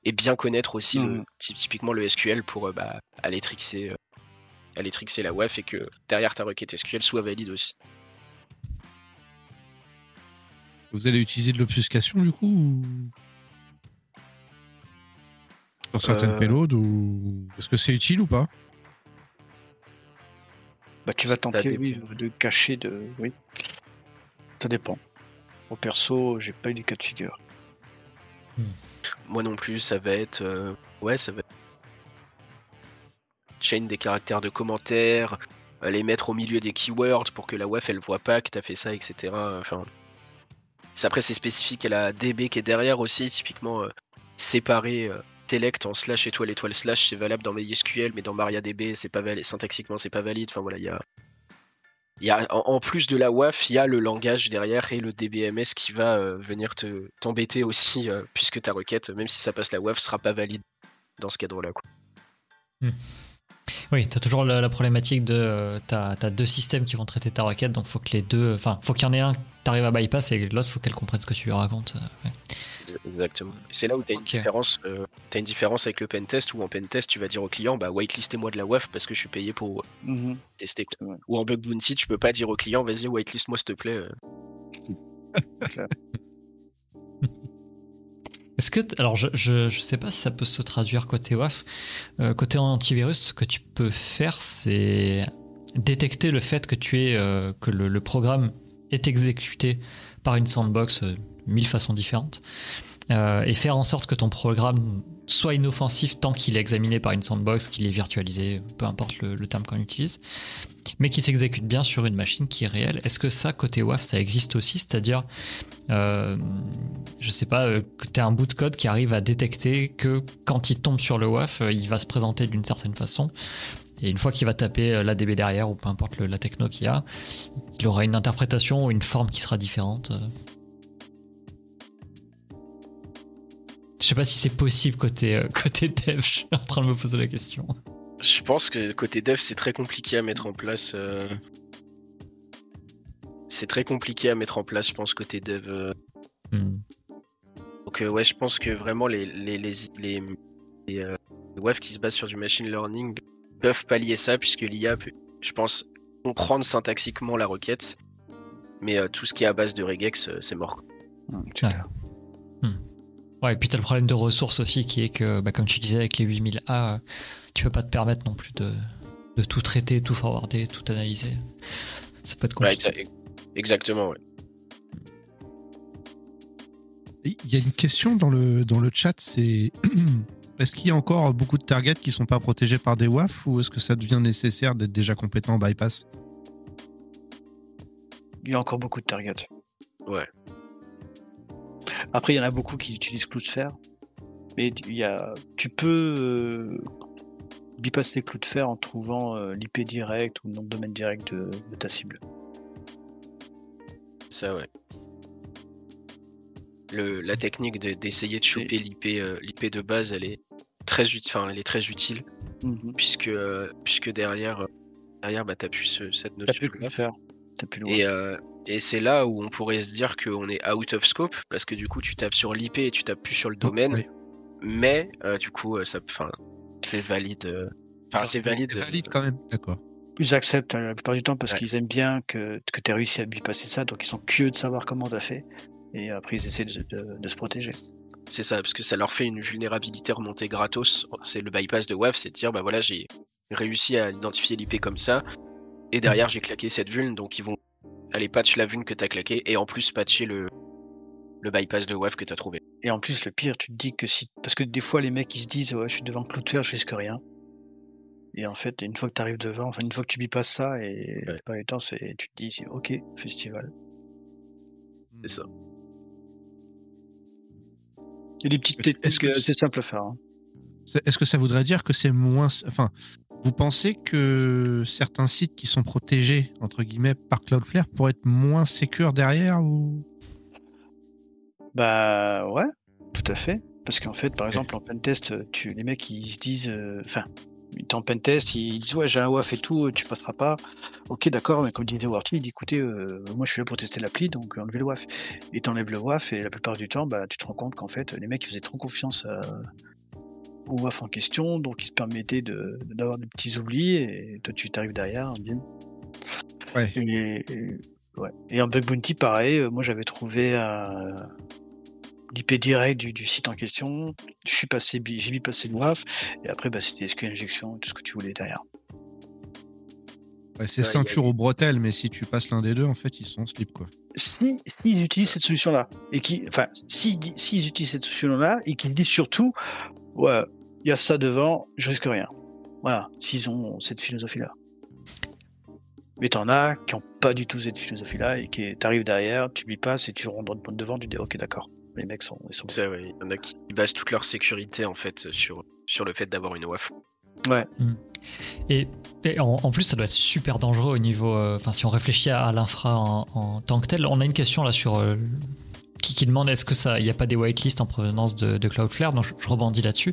Speaker 3: et bien connaître aussi le, ty- typiquement le SQL pour euh, bah, aller trixer, euh, aller trixer la WAF et que derrière ta requête SQL soit valide aussi.
Speaker 4: Vous allez utiliser de l'obfuscation du coup ou... Sur certaines
Speaker 3: Euh.
Speaker 4: payloads ou. Est-ce que c'est utile ou pas?
Speaker 2: Bah, tu vas tenter,
Speaker 3: des-
Speaker 2: oui, de cacher de. Oui. Ça dépend. Au perso, j'ai pas eu du cas de figure.
Speaker 3: Moi non plus, ça va être. euh, ouais, ça va être. Chain des caractères de commentaires, les mettre au milieu des keywords pour que la WAF elle voit pas que t'as fait ça, etc. Enfin. Après, c'est spécifique à la DB qui est derrière aussi, typiquement euh, séparer euh, select en slash étoile étoile slash, c'est valable dans MySQL, mais dans MariaDB, c'est pas valide, syntaxiquement, c'est pas valide. Enfin voilà, il y a. Y a, en, plus de la WAF, il y a le langage derrière et le DBMS qui va euh, venir te t'embêter aussi, euh, puisque ta requête, même si ça passe la WAF, sera pas valide dans ce cadre-là. quoi.
Speaker 1: Oui, tu as toujours la, problématique de. tu as, deux systèmes qui vont traiter ta requête, donc faut que les deux. Enfin, faut qu'il y en ait un tu arrives à bypass et l'autre, faut qu'elle comprenne ce que tu lui racontes. ouais.
Speaker 3: Exactement. C'est là où tu as une
Speaker 1: Ok.
Speaker 3: différence. euh, t'as une différence avec le pentest où en pentest tu vas dire au client bah whitelistez-moi de la WAF parce que je suis payé pour euh,
Speaker 2: Mhm.
Speaker 3: tester. quoi. Ou en bug bounty tu peux pas dire au client vas-y whitelist-moi s'il te plaît. euh. <laughs>
Speaker 1: Est-ce que. Alors, je, je, je sais pas si ça peut se traduire côté WAF. Euh, côté antivirus, ce que tu peux faire, c'est. détecter le fait que tu es euh, que le, le programme est exécuté par une sandbox euh, mille façons différentes euh, et faire en sorte que ton programme soit inoffensif tant qu'il est examiné par une sandbox, qu'il est virtualisé, peu importe le, terme qu'on utilise, mais qui s'exécute bien sur une machine qui est réelle. Est-ce que ça, côté WAF, ça existe aussi? C'est-à-dire, euh, je sais pas, euh, tu as un bout de code qui arrive à détecter que quand il tombe sur le WAF, euh, il va se présenter d'une certaine façon. Et une fois qu'il va taper euh, l'ADB derrière, ou peu importe le- la techno qu'il y a, il aura une interprétation ou une forme qui sera différente. euh. Je sais pas si c'est possible côté, euh, <laughs> côté dev, je suis en train de me poser la question.
Speaker 3: Je pense que côté dev, c'est très compliqué à mettre en place. euh, C'est très compliqué à mettre en place, je pense, côté dev. euh.
Speaker 1: Hmm.
Speaker 3: Donc, euh, ouais, je pense que vraiment, les, les, les, les, les, les webs qui se basent sur du machine learning peuvent pallier ça, puisque l'IA peut, je pense, comprendre syntaxiquement la requête. Mais euh, tout ce qui est à base de regex, euh, c'est mort.
Speaker 2: Hum,
Speaker 1: Ouais. Hmm. Ouais, et puis t'as le problème de ressources aussi qui est que, bah, comme tu disais, avec les 8000A, euh, tu peux pas te permettre non plus de, de tout traiter, tout forwarder, tout analyser. Ça peut être compliqué.
Speaker 3: exa- exactement, ouais.
Speaker 4: Il y a une question dans le, dans le chat, c'est <clears throat> est-ce qu'il y a encore beaucoup de targets qui sont pas protégés par des WAF ou est-ce que ça devient nécessaire d'être déjà compétent en bypass?
Speaker 2: Il y a encore beaucoup de targets.
Speaker 3: Ouais.
Speaker 2: Après, il y en a beaucoup qui utilisent Cloudflare. Mais il y a, tu peux euh, bypasser Cloudflare en trouvant euh, l'IP direct ou le nom de domaine direct de, de ta cible.
Speaker 3: Ça, ouais. Le, la technique de- d'essayer de choper l'IP euh, l'IP de base, elle est très, enfin, elle est très utile,
Speaker 2: Mhm.
Speaker 3: puisque, euh, puisque derrière, euh, derrière bah, tu as plus ce- cette
Speaker 2: T'as
Speaker 3: notion.
Speaker 2: plus
Speaker 3: de.
Speaker 2: T'as plus le
Speaker 3: Et, euh, et c'est là où on pourrait se dire qu'on est out of scope, parce que du coup, tu tapes sur l'IP et tu tapes plus sur le domaine,
Speaker 4: Oui.
Speaker 3: mais euh, du coup, euh, ça, enfin, c'est valide. euh, Enfin, c'est valide.
Speaker 4: C'est valide quand même, d'accord.
Speaker 2: Ils acceptent la plupart du temps parce
Speaker 3: Ouais.
Speaker 2: qu'ils aiment bien que, que tu aies réussi à bypasser ça, donc ils sont curieux de savoir comment t'as fait. Et après, ils essaient de, de- de se protéger.
Speaker 3: C'est ça, parce que ça leur fait une vulnérabilité remontée gratos. C'est le bypass de WAF, c'est de dire, bah voilà, j'ai réussi à identifier l'IP comme ça, et derrière j'ai claqué cette vulne, donc ils vont aller patch la vulne que t'as claquée, et en plus patcher le, le bypass de WAF que t'as trouvé.
Speaker 2: Et en plus, le pire, tu te dis que si. Parce que des fois, les mecs, ils se disent, ouais, je suis devant Cloudflare, je risque rien. Et en fait, une fois que tu arrives devant, enfin, une fois que tu bypasses ça, et
Speaker 3: Ouais.
Speaker 2: pas le temps, c'est, tu te dis, ok, festival.
Speaker 3: C'est ça.
Speaker 2: A des petites techniques
Speaker 4: que-
Speaker 2: assez simples à faire. hein.
Speaker 4: C'est- Est-ce que ça voudrait dire que c'est moins. Enfin, vous pensez que certains sites qui sont protégés, entre guillemets, par Cloudflare pourraient être moins sécures derrière ou...
Speaker 2: Bah ouais, tout à fait. Parce qu'en fait, par exemple, en pentest, tu, les mecs, ils se disent, euh, enfin, étaient en pentest, ils disent, ouais, j'ai un WAF et tout, tu passeras pas. Ok, d'accord, mais comme disait Warty, il dit, écoutez, euh, moi je suis là pour tester l'appli, donc enlevez le WAF. Et t'enlèves le WAF, et la plupart du temps, bah, tu te rends compte qu'en fait, les mecs, ils faisaient trop confiance à- au WAF en question, donc ils se permettaient de- d'avoir des petits oublis, et toi, tu t'arrives derrière, bim.
Speaker 4: Ouais.
Speaker 2: Et, et- ouais. et en bug bounty, pareil, euh, moi j'avais trouvé un l'IP direct du, du site en question. Je suis passé, j'ai bypassé le WAF, et après bah, c'était SQL injection, tout ce que tu voulais derrière.
Speaker 4: Ouais, c'est
Speaker 3: Ouais,
Speaker 4: ceinture
Speaker 3: a-
Speaker 4: aux bretelles, mais si tu passes l'un des deux, en fait, ils sont en slip, quoi.
Speaker 2: Si s'ils utilisent cette solution-là, et qui, enfin, s'ils di- s'ils utilisent cette solution-là, et qu'ils disent surtout, ouais, il y a ça devant, je risque rien. Voilà, s'ils ont cette philosophie-là. Mais t'en as qui ont pas du tout cette philosophie-là, et qui t'arrives derrière, tu bypasses et tu rentres devant, tu dis ok d'accord, les mecs sont, ils sont
Speaker 3: Ça, ouais, il y en a qui basent toute leur sécurité en fait sur, sur le fait d'avoir une WAF.
Speaker 2: Ouais,
Speaker 1: Et, et en, en plus, ça doit être super dangereux au niveau. euh, Enfin, si on réfléchit à, à l'infra en, en tant que tel, on a une question là sur. euh, qui, qui demande est-ce que ça, il n'y a pas des whitelists en provenance de, de Cloudflare? Donc je, je rebondis là-dessus.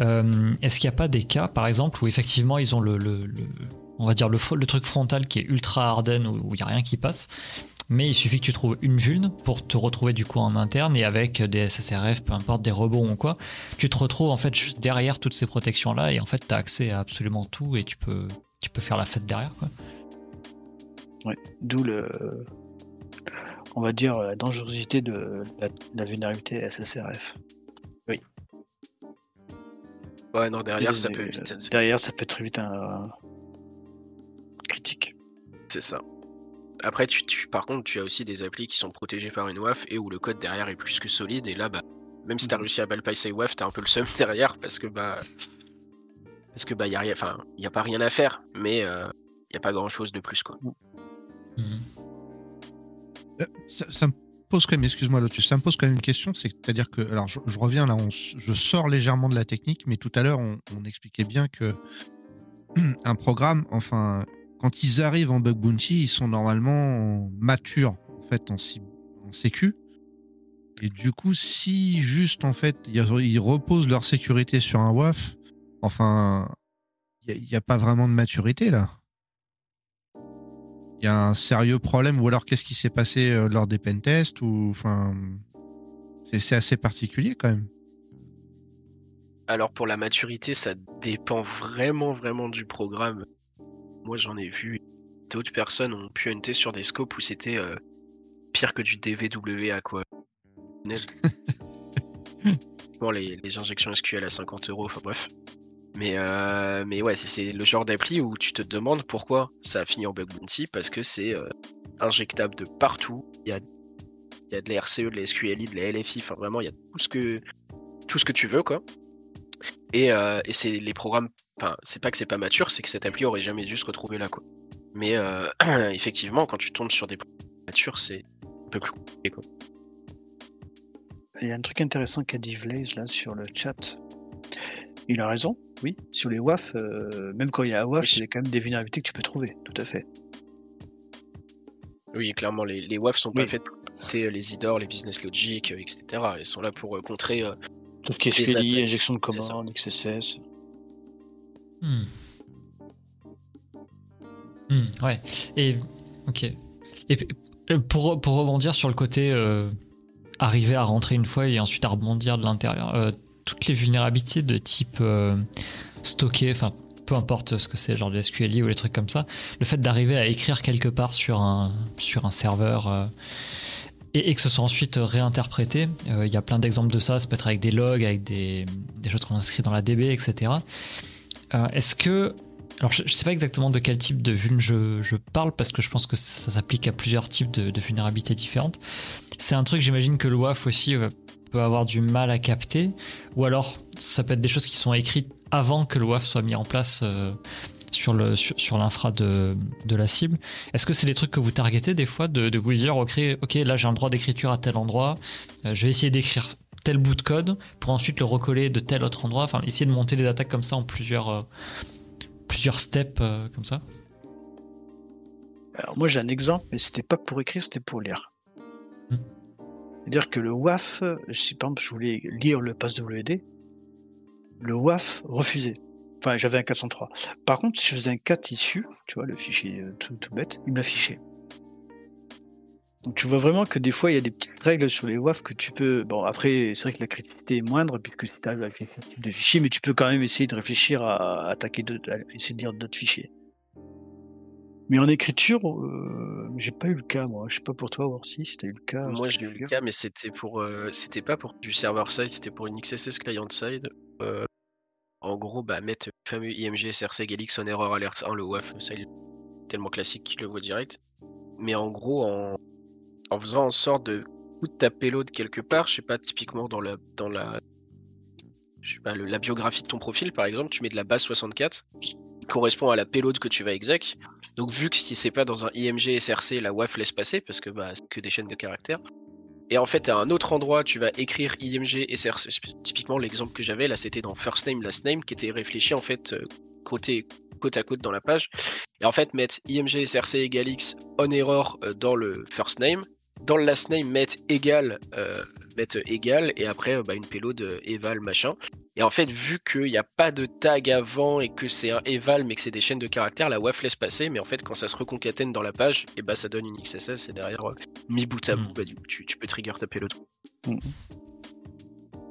Speaker 1: Euh, est-ce qu'il n'y a pas des cas, par exemple, où effectivement ils ont le, le- le- on va dire le, le truc frontal qui est ultra harden où où il n'y a rien qui passe, mais il suffit que tu trouves une vulne pour te retrouver du coup en interne et avec des SSRF, peu importe des rebonds ou quoi, tu te retrouves en fait juste derrière toutes ces protections là et en fait tu as accès à absolument tout et tu peux tu peux faire la fête derrière quoi.
Speaker 2: d'où le, on va dire la dangerosité de la, vulnérabilité SSRF.
Speaker 3: Ouais, non, derrière
Speaker 2: Et,
Speaker 3: ça peut vite être.
Speaker 2: Derrière, ça peut être très vite un critique.
Speaker 3: C'est ça. Après, tu, tu- par contre, tu as aussi des applis qui sont protégées par une WAF et où le code derrière est plus que solide. Et là, bah, même si tu as
Speaker 2: Mhm.
Speaker 3: réussi à bypasser WAF, tu as un peu le seum <laughs> derrière parce que bah, parce que bah, y a rien, enfin, y a pas rien à faire, mais il y a pas grand chose de plus quoi.
Speaker 1: Mhm.
Speaker 4: Euh, Ça, ça me pose quand même, excuse-moi Lotus, ça me pose quand même une question, c'est-à-dire que, alors je, je reviens là, on je sors légèrement de la technique, mais tout à l'heure on, on expliquait bien que <clears throat> un programme, enfin, quand ils arrivent en bug bounty, ils sont normalement matures en fait en, en sécu. Et du coup, si juste en fait ils, reposent leur sécurité sur un WAF, enfin, il n'y a, pas vraiment de maturité là. Il y a un sérieux problème, ou alors qu'est-ce qui s'est passé euh, lors des pentests, ou enfin, c'est assez particulier quand même.
Speaker 3: Alors pour la maturité, ça dépend vraiment vraiment du programme. Moi j'en ai vu d'autres personnes ont pu hunter sur des scopes où c'était euh, pire que du DVWA quoi. Bon <laughs> les, les injections SQL à 50 euros, enfin bref. Mais, euh, mais ouais, c'est- le genre d'appli où tu te demandes pourquoi ça a fini en bug bounty parce que c'est euh, injectable de partout. Il y a, y a de la RCE, de la SQLI, de la LFI, enfin vraiment il y a tout ce que, tout ce que tu veux quoi. Et, euh, et c'est les programmes, enfin, c'est pas que c'est pas mature, c'est que cette appli aurait jamais dû se retrouver là, quoi. Mais euh, <clears throat> effectivement, quand tu tombes sur des programmes matures, c'est un peu plus compliqué, quoi.
Speaker 2: Il y a un truc intéressant qu'a dit Blaze là sur le chat. Il a raison, oui. Sur les WAF, euh, même quand il y a un WAF,
Speaker 3: Oui.
Speaker 2: il y a quand même des vulnérabilités que tu peux trouver, tout à fait.
Speaker 3: Oui, clairement, les, les WAF sont pas
Speaker 2: Oui.
Speaker 3: faites pour contrer les IDOR, les business logic, etc. Ils sont là pour contrer.
Speaker 2: Tout ce qui est injection de commande, XSS.
Speaker 1: Hmm. Hmm, ouais. Et ok. Et euh, pour, pour rebondir sur le côté euh, arriver à rentrer une fois et ensuite à rebondir de l'intérieur, euh, toutes les vulnérabilités de type euh, stocké, enfin peu importe ce que c'est, genre des SQLI ou les trucs comme ça, le fait d'arriver à écrire quelque part sur un, sur un serveur euh, et, que ce soit ensuite réinterprété, euh, il y a plein d'exemples de ça, ça peut être avec des logs, avec des, choses qu'on inscrit dans la DB, etc. Euh, Est-ce que. Alors, je ne sais pas exactement de quel type de vuln je, parle, parce que je pense que ça s'applique à plusieurs types de, vulnérabilités différentes. C'est un truc, j'imagine que le WAF aussi euh, peut avoir du mal à capter, ou alors ça peut être des choses qui sont écrites avant que le WAF soit mis en place sur le sur, sur l'infra de, de la cible. Est-ce que c'est des trucs que vous targetez des fois de, de vous dire, ok, ok, là j'ai un droit d'écriture à tel endroit, euh, je vais essayer d'écrire tel bout de code pour ensuite le recoller de tel autre endroit, enfin essayer de monter des attaques comme ça en plusieurs, euh, plusieurs steps euh, comme ça?
Speaker 2: Alors moi j'ai un exemple, mais c'était pas pour écrire, c'était pour lire.
Speaker 1: Hmm.
Speaker 2: C'est-à-dire que le WAF, si par exemple je voulais lire le pass WD, le WAF refusait. Enfin j'avais un 403. Par contre, si je faisais un 4 issu, tu vois, le fichier euh, tout, tout bête, il me l'affichait. Donc tu vois vraiment que des fois il y a des petites règles sur les WAF que tu peux. Bon après c'est vrai que la criticité est moindre puisque si tu arrives avec ce type de fichier, mais tu peux quand même essayer de réfléchir à, attaquer à essayer de lire d'autres fichiers. Mais en écriture, euh, j'ai pas eu le cas, moi. Je sais pas pour toi, Worthy, si t'as eu le cas.
Speaker 3: Moi, j'ai eu le cas, mais c'était pour, euh, c'était pas pour du server side, c'était pour une XSS client side. Euh, en gros, bah, mettre le fameux IMG SRC Galix on error alert 1, le WAF, ça il est tellement classique qu'il le voit direct. Mais en gros, en, en faisant en sorte de foutre ta payload quelque part, je sais pas, typiquement dans la, dans la, je sais pas, la biographie de ton profil, par exemple, tu mets de la base 64, qui correspond à la payload que tu vas exec. Donc, vu que c'est pas dans un IMG SRC, la WAF laisse passer, parce que bah, c'est que des chaînes de caractères. Et en fait, à un autre endroit, tu vas écrire IMG SRC. Typiquement, l'exemple que j'avais là, c'était dans First Name, Last Name, qui était réfléchi en fait euh, côté, côte à côte dans la page. Et en fait, mettre IMG SRC égale X on error euh, dans le First Name. Dans le Last Name, mettre égal, euh, mettre égal, et après, bah, une payload eval machin. Et en fait, vu qu'il n'y a pas de tag avant et que c'est un eval, mais que c'est des chaînes de caractères, la WAF laisse passer. Mais en fait, quand ça se reconcatène dans la page, et bah ça donne une XSS et derrière, euh, mis bout à
Speaker 1: Mm.
Speaker 3: bout, bah, du coup, tu, tu peux trigger ta payload.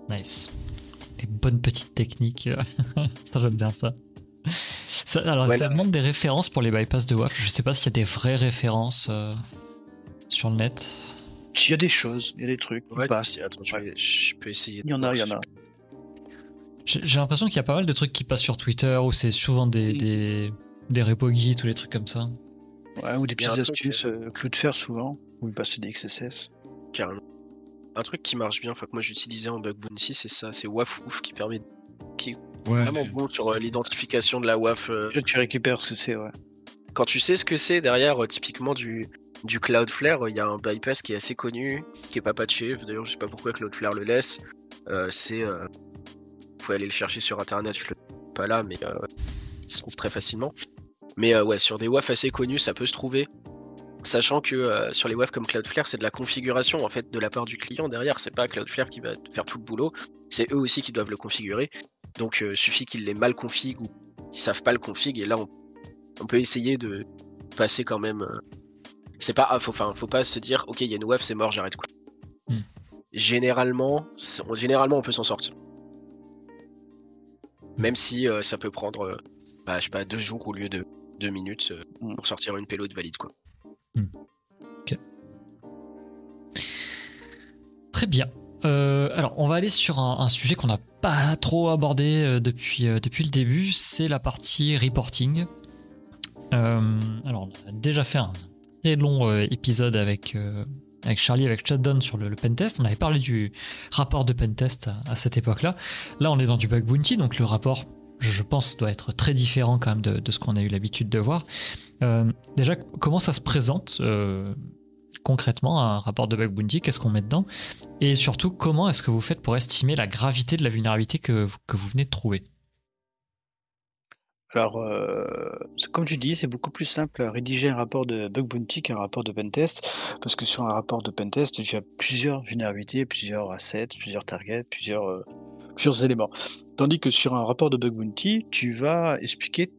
Speaker 1: Nice. Des bonnes petites techniques. <laughs> ça, j'aime bien ça. ça alors,
Speaker 3: Ouais,
Speaker 1: ça
Speaker 3: là-
Speaker 1: demande des références pour les bypass de WAF. Je sais pas s'il y a des vraies références euh, sur le net.
Speaker 2: Il y a des choses, il y a des trucs.
Speaker 3: Ouais, attends, je, je peux essayer. de
Speaker 2: Il y en a, il y en a.
Speaker 1: J'ai l'impression qu'il y a pas mal de trucs qui passent sur Twitter où c'est souvent des,
Speaker 2: Mm.
Speaker 1: des, des repos Git ou des trucs comme ça.
Speaker 2: Ouais, ou des petites astuces, euh, Cloudflare souvent, ou passer des XSS.
Speaker 3: carrément. Un truc qui marche bien, enfin que moi j'utilisais en bug bounty, c'est ça, c'est WAF ouf qui permet
Speaker 4: Ouais.
Speaker 3: vraiment bon sur euh, l'identification de la WAF. euh,
Speaker 2: tu récupères ce que c'est, ouais.
Speaker 3: quand tu sais ce que c'est derrière, euh, typiquement du, du Cloudflare, euh, il y a un bypass qui est assez connu, qui est pas patché. D'ailleurs, je sais pas pourquoi Cloudflare le laisse. Euh, c'est. Faut aller le chercher sur internet, je le pas là, mais euh, il se trouve très facilement. Mais euh, ouais, sur des WAF assez connus, ça peut se trouver. Sachant que euh, sur les WAF comme Cloudflare, c'est de la configuration en fait de la part du client derrière. C'est pas Cloudflare qui va faire tout le boulot, c'est eux aussi qui doivent le configurer. Donc suffit qu'ils l'aient mal config ou qu'ils savent pas le config et là on, on peut essayer de passer quand même. C'est pas, ah, faut, enfin, faut pas se dire, ok, il y a une WAF, c'est mort, j'arrête.
Speaker 1: Hmm.
Speaker 3: Généralement, on- généralement, on peut s'en sortir. Même si euh, ça peut prendre, euh, bah, je sais pas, deux jours au lieu de deux minutes euh,
Speaker 2: Hmm.
Speaker 3: pour sortir une payload valide quoi.
Speaker 1: Très bien. Alors, on va aller sur un, un sujet qu'on n'a pas trop abordé depuis, depuis le début, c'est la partie reporting. Alors, on a déjà fait un très long épisode avec, avec Charlie, avec Shutdown sur le, pentest. On avait parlé du rapport de pentest à, à cette époque-là. Là, on est dans du bug bounty, donc le rapport, je, pense, doit être très différent quand même de, ce qu'on a eu l'habitude de voir. Euh, déjà, comment ça se présente euh, concrètement un rapport de bug bounty? Qu'est-ce qu'on met dedans? Et surtout, comment est-ce que vous faites pour estimer la gravité de la vulnérabilité que vous venez de trouver?
Speaker 2: Alors, euh, comme tu dis, c'est beaucoup plus simple à rédiger un rapport de bug bounty qu'un rapport de pentest, parce que sur un rapport de pentest, tu as plusieurs vulnérabilités, plusieurs assets, plusieurs targets, plusieurs, euh, éléments. Tandis que sur un rapport de bug bounty, tu vas expliquer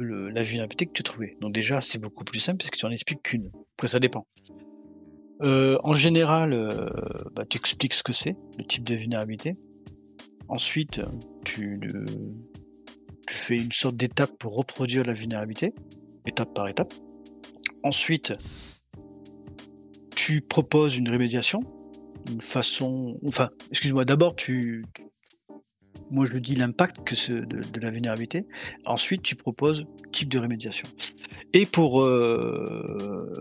Speaker 2: la vulnérabilité que tu as trouvée. Donc déjà, c'est beaucoup plus simple parce que tu en expliques qu'une. Après, ça dépend. Euh, en général, bah, tu expliques ce que c'est, le type de vulnérabilité. Ensuite, tu, tu fais une sorte d'étape pour reproduire la vulnérabilité, étape par étape. Ensuite, tu proposes une rémédiation, une façon. Enfin, excuse-moi, d'abord, tu. Moi, je dis l'impact de la vulnérabilité. Ensuite, tu proposes type de rémédiation. Et pour euh,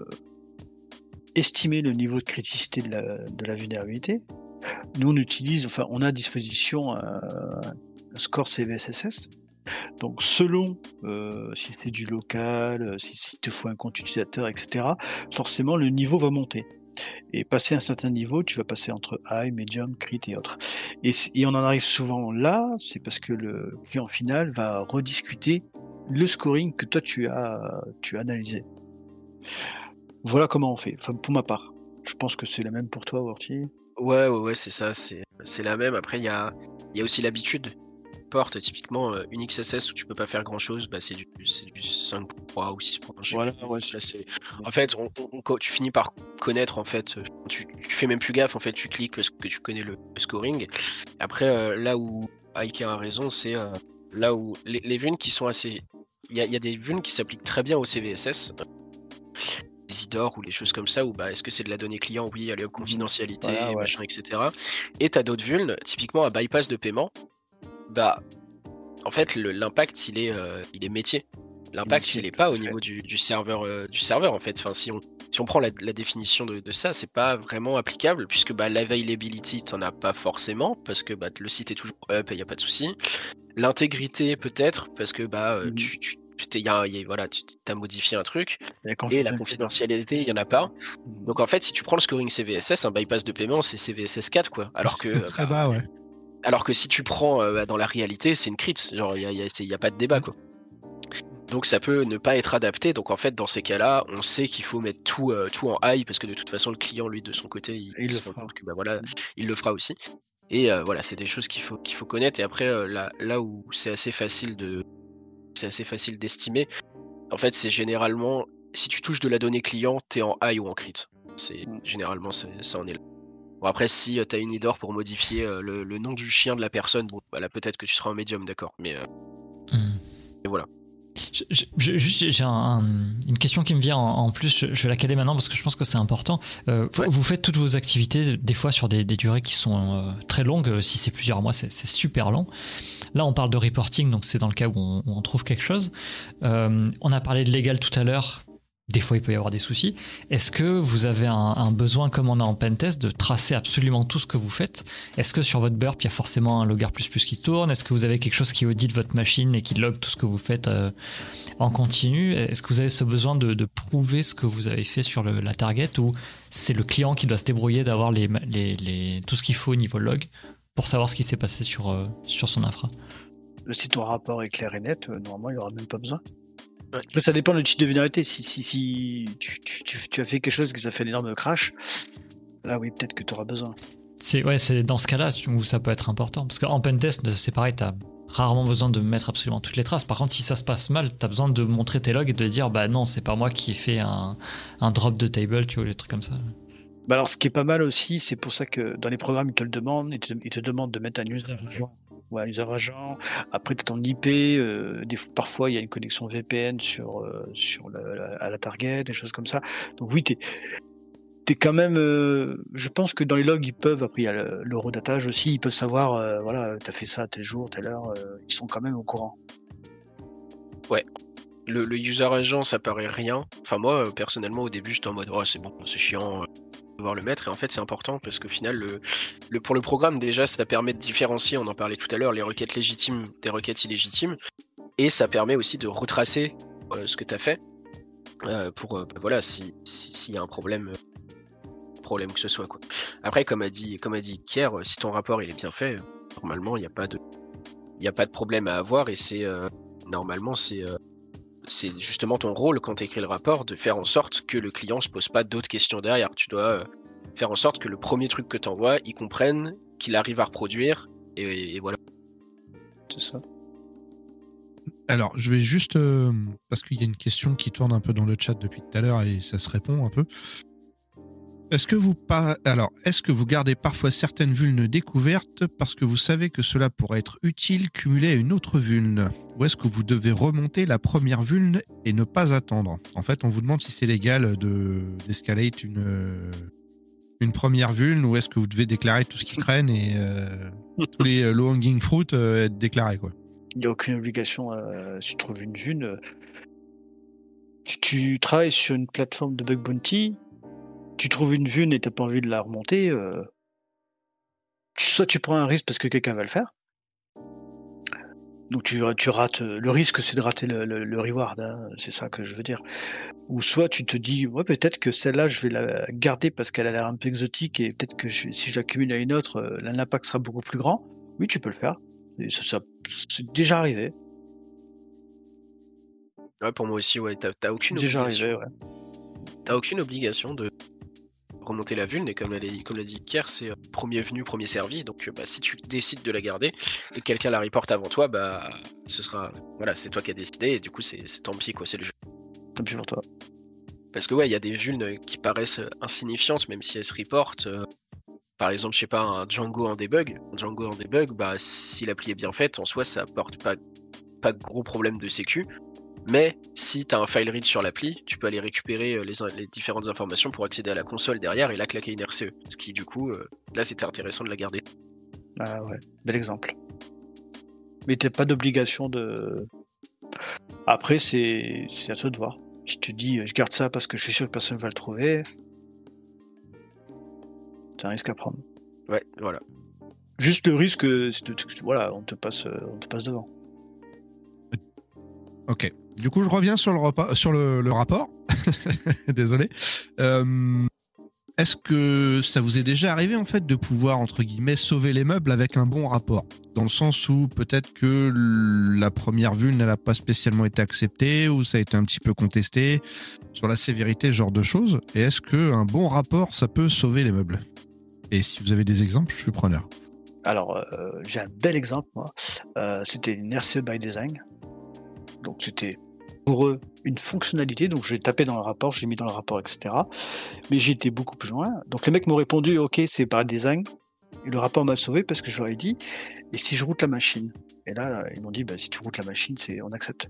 Speaker 2: estimer le niveau de criticité de la, de la vulnérabilité, nous, on utilise, enfin, on a à disposition un, un score CVSSS. Donc, selon euh, si c'est du local, euh, si, s'il te faut un compte utilisateur, etc., forcément, le niveau va monter. Et passer un certain niveau, tu vas passer entre high, medium, crit et autres. Et, on en arrive souvent là, c'est parce que le client final va rediscuter le scoring que toi tu as, tu as analysé. Voilà comment on fait, pour ma part. Je pense que c'est la même pour toi, Worty.
Speaker 3: Ouais, ouais, ouais, c'est ça, c'est la même. Après, il y a, il y a aussi l'habitude. Porte, typiquement, euh, une XSS où tu peux pas faire grand chose, bah, c'est du, du 5.3 ou 6.1. je sais
Speaker 2: Voilà,
Speaker 3: plus.
Speaker 2: ouais,
Speaker 3: Là, c'est- En fait, on- on- tu finis par connaître, en fait, euh, tu, tu fais même plus gaffe, en fait, tu cliques parce que tu connais le, le scoring. Après, euh, là où Ike a raison, c'est euh, là où les, les vunes qui sont assez. Il y y a des vunes qui s'appliquent très bien au CVSS. Les IDOR ou les choses comme ça, où bah, est-ce que c'est de la donnée client? Oui, allez, hop, confidentialité,
Speaker 2: Voilà, ouais.
Speaker 3: machin, etc. Et t'as d'autres vulnes, typiquement un bypass de paiement. Bah, en fait, l'impact, il est, euh, il est métier. L'impact, il est pas au
Speaker 2: fait.
Speaker 3: niveau du, du serveur, euh, du serveur en fait. Enfin, si on, si on prend la, la définition de, de ça, c'est pas vraiment applicable puisque bah, l'availability, t'en as pas forcément parce que bah, le site est toujours up et y a pas de souci. L'intégrité peut-être parce que bah euh,
Speaker 2: Mhm.
Speaker 3: tu, tu t'es- y a- y a- voilà, tu as modifié un truc
Speaker 2: Et
Speaker 3: et la confidentialité, il y en a pas. Donc en fait, si tu prends le scoring CVSS, un bypass de paiement, c'est CVSS 4 quoi. Alors que
Speaker 4: très
Speaker 3: bah,
Speaker 4: bas, ouais.
Speaker 3: Alors que si tu prends euh, dans la réalité, c'est une crit. Genre, il n'y a, pas de débat, quoi. Donc ça peut ne pas être adapté. Donc en fait, dans ces cas-là, on sait qu'il faut mettre tout, euh, tout en high parce que de toute façon, le client, lui, de son côté, il,
Speaker 2: Il
Speaker 3: il
Speaker 2: le
Speaker 3: se rend
Speaker 2: fera.
Speaker 3: compte que bah voilà, il le fera aussi. Et euh, voilà, c'est des choses qu'il faut qu'il faut connaître. Et après, là, là où c'est assez facile de, c'est assez facile d'estimer. En fait, c'est généralement si tu touches de la donnée client, t'es en high ou en crit. C'est
Speaker 2: Mm.
Speaker 3: généralement ça en est là. Bon après, si tu as une IDOR pour modifier euh, le, le nom du chien de la personne, bon, bah là peut-être que tu seras en médium, d'accord. Mais euh,
Speaker 1: Hmm.
Speaker 3: et voilà.
Speaker 1: J'ai un- un- une question qui me vient en, en plus. Je, je vais la caler maintenant parce que je pense que c'est important. Euh, vous,
Speaker 3: Ouais.
Speaker 1: vous faites toutes vos activités des fois sur des, des durées qui sont euh, très longues. Si c'est plusieurs mois, c'est c'est super long. Là, on parle de reporting, donc c'est dans le cas où on, où on trouve quelque chose. Euh, on a parlé de légal tout à l'heure. Des fois il peut y avoir des soucis. Est-ce que vous avez un, besoin, comme on a en pentest, de tracer absolument tout ce que vous faites? Est-ce que sur votre burp, il y a forcément un logger plus plus qui tourne? Est-ce que vous avez quelque chose qui audite votre machine et qui log tout ce que vous faites euh, en continu? Est-ce que vous avez ce besoin de, prouver ce que vous avez fait sur la target ou c'est le client qui doit se débrouiller d'avoir tout ce qu'il faut au niveau log pour savoir ce qui s'est passé sur, euh, sur son infra?
Speaker 2: Si ton rapport est clair et net, euh, normalement il n'y aura même pas besoin ça dépend du type de vulnérabilité. Si, si, si tu, as fait quelque chose qui ça fait un énorme crash, là oui, peut-être que tu auras besoin.
Speaker 1: C'est ouais, c'est dans ce cas-là où ça peut être important. Parce qu'en pentest, c'est pareil, tu as rarement besoin de mettre absolument toutes les traces. Par contre, si ça se passe mal, tu as besoin de montrer tes logs et de dire bah non, c'est pas moi qui ai fait un, drop de table, tu vois, des trucs comme ça.
Speaker 2: Bah alors, ce qui est pas mal aussi, c'est pour ça que dans les programmes, ils te le demandent, ils te, demandent de mettre un user Ouais, user agent. Après, tu as ton IP. Euh, des, parfois, il y a une connexion VPN sur, euh, sur la, à la target, des choses comme ça. Donc, oui, tu es, quand même. Euh, je pense que dans les logs, ils peuvent. Après, il y a l'eurodatage aussi. Ils peuvent savoir, voilà, tu as fait ça tel jour, telle heure. ils sont quand même au courant.
Speaker 3: Ouais. Le, user agent, ça paraît rien. Enfin, moi, personnellement, au début, j'étais en mode, oh, c'est bon, c'est chiant le mettre. Et en fait, c'est important parce qu'au final, le, pour le programme, déjà, ça permet de différencier, on en parlait tout à l'heure, les requêtes légitimes des requêtes illégitimes. Et ça permet aussi de retracer euh, ce que tu as fait euh, pour, euh, bah, voilà, s'il si, y a un problème, problème que ce soit. Quoi. Après, comme a dit, comme a dit Kier, si ton rapport il est bien fait, normalement, il n'y a pas de. Il a pas de problème à avoir et c'est normalement c'est c'est justement ton rôle quand tu écris le rapport de faire en sorte que le client se pose pas d'autres questions derrière. Tu dois euh, faire en sorte que le premier truc que tu envoies, il comprenne, qu'il arrive à reproduire, et, voilà.
Speaker 2: C'est ça.
Speaker 4: Alors, je vais juste, euh, parce qu'il y a une question qui tourne un peu dans le chat depuis tout à l'heure et ça se répond un peu. Est-ce que vous alors est-ce que vous gardez parfois certaines vulnes découvertes parce que vous savez que cela pourrait être utile cumulé à une autre vulne? Ou est-ce que vous devez remonter la première vulne et ne pas attendre? En fait, on vous demande si c'est légal de d'escalate une une première vulne ou est-ce que vous devez déclarer tout ce qui traîne et euh, tous les euh, low hanging fruit euh, être déclarés quoi.
Speaker 2: Il n'y a aucune obligation si tu trouves une vulne. Tu travailles sur une plateforme de bug bounty, tu trouves une vue et t'as pas envie de la remonter, euh, soit tu prends un risque parce que quelqu'un va le faire. Donc tu, tu rates. Le risque, c'est de rater le, reward, hein, c'est ça que je veux dire. Ou soit tu te dis, ouais, peut-être que celle-là, je vais la garder parce qu'elle a l'air un peu exotique et peut-être que si je l'accumule à une autre, euh, l'impact sera beaucoup plus grand. Oui, tu peux le faire. ça, c'est déjà arrivé.
Speaker 3: Ouais, pour moi aussi, ouais, t'as, aucune
Speaker 2: déjà Arrivé, ouais.
Speaker 3: T'as aucune obligation de remonter la vulne et comme l'a dit Pierre, c'est euh, premier venu, premier servi. Donc euh, bah, si tu décides de la garder et quelqu'un la reporte avant toi, bah ce sera voilà, c'est toi qui as décidé et du coup c'est tant pis quoi, c'est le jeu.
Speaker 2: Tant pis pour toi.
Speaker 3: Parce que ouais, il y a des vulnes qui paraissent insignifiantes même si elles se reportent. Euh, par exemple, je sais pas, un Django en debug. Un Django en debug, bah si l'appli est bien faite, en soi ça apporte pas pas gros problème de sécu. Mais si tu as un file read sur l'appli, tu peux aller récupérer euh, les, différentes informations pour accéder à la console derrière et là claquer une RCE. Ce qui, du coup, euh, là, c'était intéressant de la garder.
Speaker 2: Ah ouais, bel exemple. Mais t'as pas d'obligation de. Après, c'est à toi de voir. Si tu dis je garde ça parce que je suis sûr que personne ne va le trouver, c'est un risque à prendre.
Speaker 3: Ouais, voilà.
Speaker 2: Juste le risque, voilà, on te passe, on te passe devant.
Speaker 4: Ok. Du coup, je reviens sur le, rapport. <laughs> Désolé. Euh, est-ce que ça vous est déjà arrivé en fait de pouvoir entre guillemets sauver les meubles avec un bon rapport? Dans le sens où peut-être que la première vue n'a pas spécialement été acceptée ou ça a été un petit peu contesté sur la sévérité, genre de choses. Et est-ce qu'un bon rapport, ça peut sauver les meubles? Et si vous avez des exemples, je suis preneur.
Speaker 2: Alors, euh, j'ai un bel exemple, moi. Euh, c'était une RCE by Design. Donc, c'était pour eux une fonctionnalité. Donc j'ai tapé dans le rapport, j'ai mis dans le rapport, etc. Mais j'ai été beaucoup plus loin. Donc les mecs m'ont répondu OK, c'est par design. Et le rapport m'a sauvé parce que je leur ai dit et si je route la machine? Et là, ils m'ont dit bah, si tu routes la machine, c'est on accepte.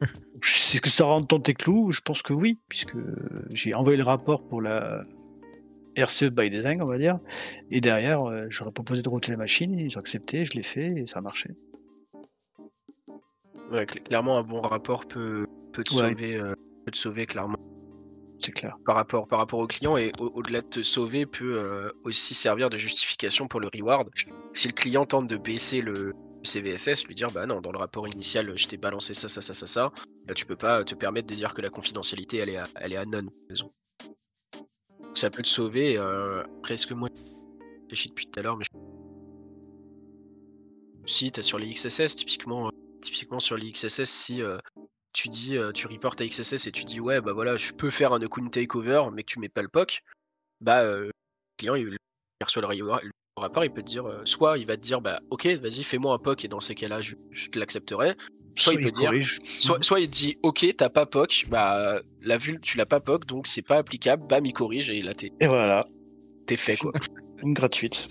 Speaker 2: <laughs> C'est que ça rentre dans tes clous? Je pense que oui, puisque j'ai envoyé le rapport pour la RCE by design, on va dire. Et derrière, euh, j'aurais proposé de router la machine, ils ont accepté, je l'ai fait et ça a marché
Speaker 3: clairement, un bon rapport peut, peut te
Speaker 2: Ouais.
Speaker 3: sauver, euh, peut te sauver clairement
Speaker 2: C'est clair.
Speaker 3: par rapport, par rapport au client et au- au-delà de te sauver peut euh, aussi servir de justification pour le reward. Si le client tente de baisser le CVSS, lui dire bah non, dans le rapport initial, je t'ai balancé ça, ça, ça, ça, ça, là, tu peux pas te permettre de dire que la confidentialité elle est à, elle est à non. Ça peut te sauver. Euh, presque moi, je réfléchis depuis tout à l'heure, mais je- si t'as sur les XSS typiquement, euh, typiquement sur les XSS, si euh, tu dis, euh, tu reportes à XSS et tu dis ouais bah voilà, je peux faire un account takeover, mais que tu mets pas le POC, bah euh, le client il, reçoit le rapport, il peut te dire, euh, soit il va te dire bah ok vas-y fais-moi un POC et dans ces cas-là je, je te l'accepterai, Soit il peut dire- soit, soit il te dit ok t'as pas POC, bah la vue tu l'as pas POC donc c'est pas applicable, bam il corrige et là t'es
Speaker 2: Et voilà,
Speaker 3: t'es fait quoi. <laughs>
Speaker 2: une gratuite.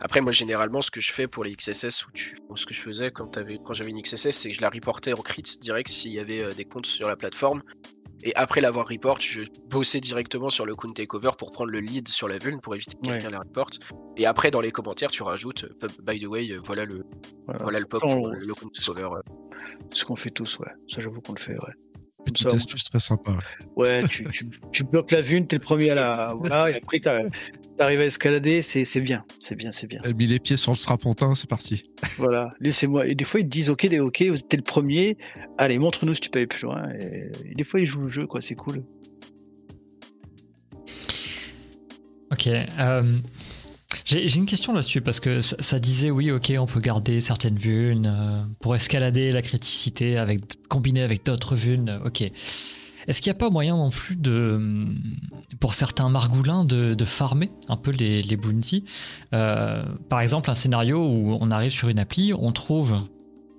Speaker 3: Après, moi, généralement, ce que je fais pour les XSS, ou tu... ce que je faisais quand, quand j'avais une XSS, c'est que je la reportais en crits direct s'il y avait euh, des comptes sur la plateforme. Et après l'avoir report, je bossais directement sur le count takeover pour prendre le lead sur la vuln pour éviter que
Speaker 2: Ouais.
Speaker 3: quelqu'un la reporte. Et après, dans les commentaires, tu rajoutes, euh, by the way, euh, voilà le,
Speaker 2: Voilà.
Speaker 3: voilà le pop, le, count takeover.
Speaker 2: Ce qu'on fait tous, ouais. Ça, j'avoue qu'on le fait, ouais.
Speaker 4: Petite
Speaker 2: ça,
Speaker 4: astuce très sympa.
Speaker 2: Ouais, tu, tu, tu <laughs> bloques la vue, t'es le premier à la. Voilà, et après, t'arrives à escalader, c'est c'est bien. C'est bien, c'est bien.
Speaker 4: Elle a mis les pieds sur le strapontin, c'est parti. <laughs>
Speaker 2: Voilà, laissez-moi. Et des fois, ils te disent Ok, t'es ok, t'es le premier. Allez, montre-nous si tu peux aller plus loin. Et, et des fois, ils jouent le jeu, quoi. C'est cool.
Speaker 1: Ok. euh, J'ai une question là-dessus parce que ça, disait oui, ok, on peut garder certaines vulnes euh, pour escalader la criticité avec combiner avec d'autres vulnes. Ok. Est-ce qu'il n'y a pas moyen non plus de, pour certains margoulins, de, de farmer un peu les, les bounties Euh, Par exemple, un scénario où on arrive sur une appli, on trouve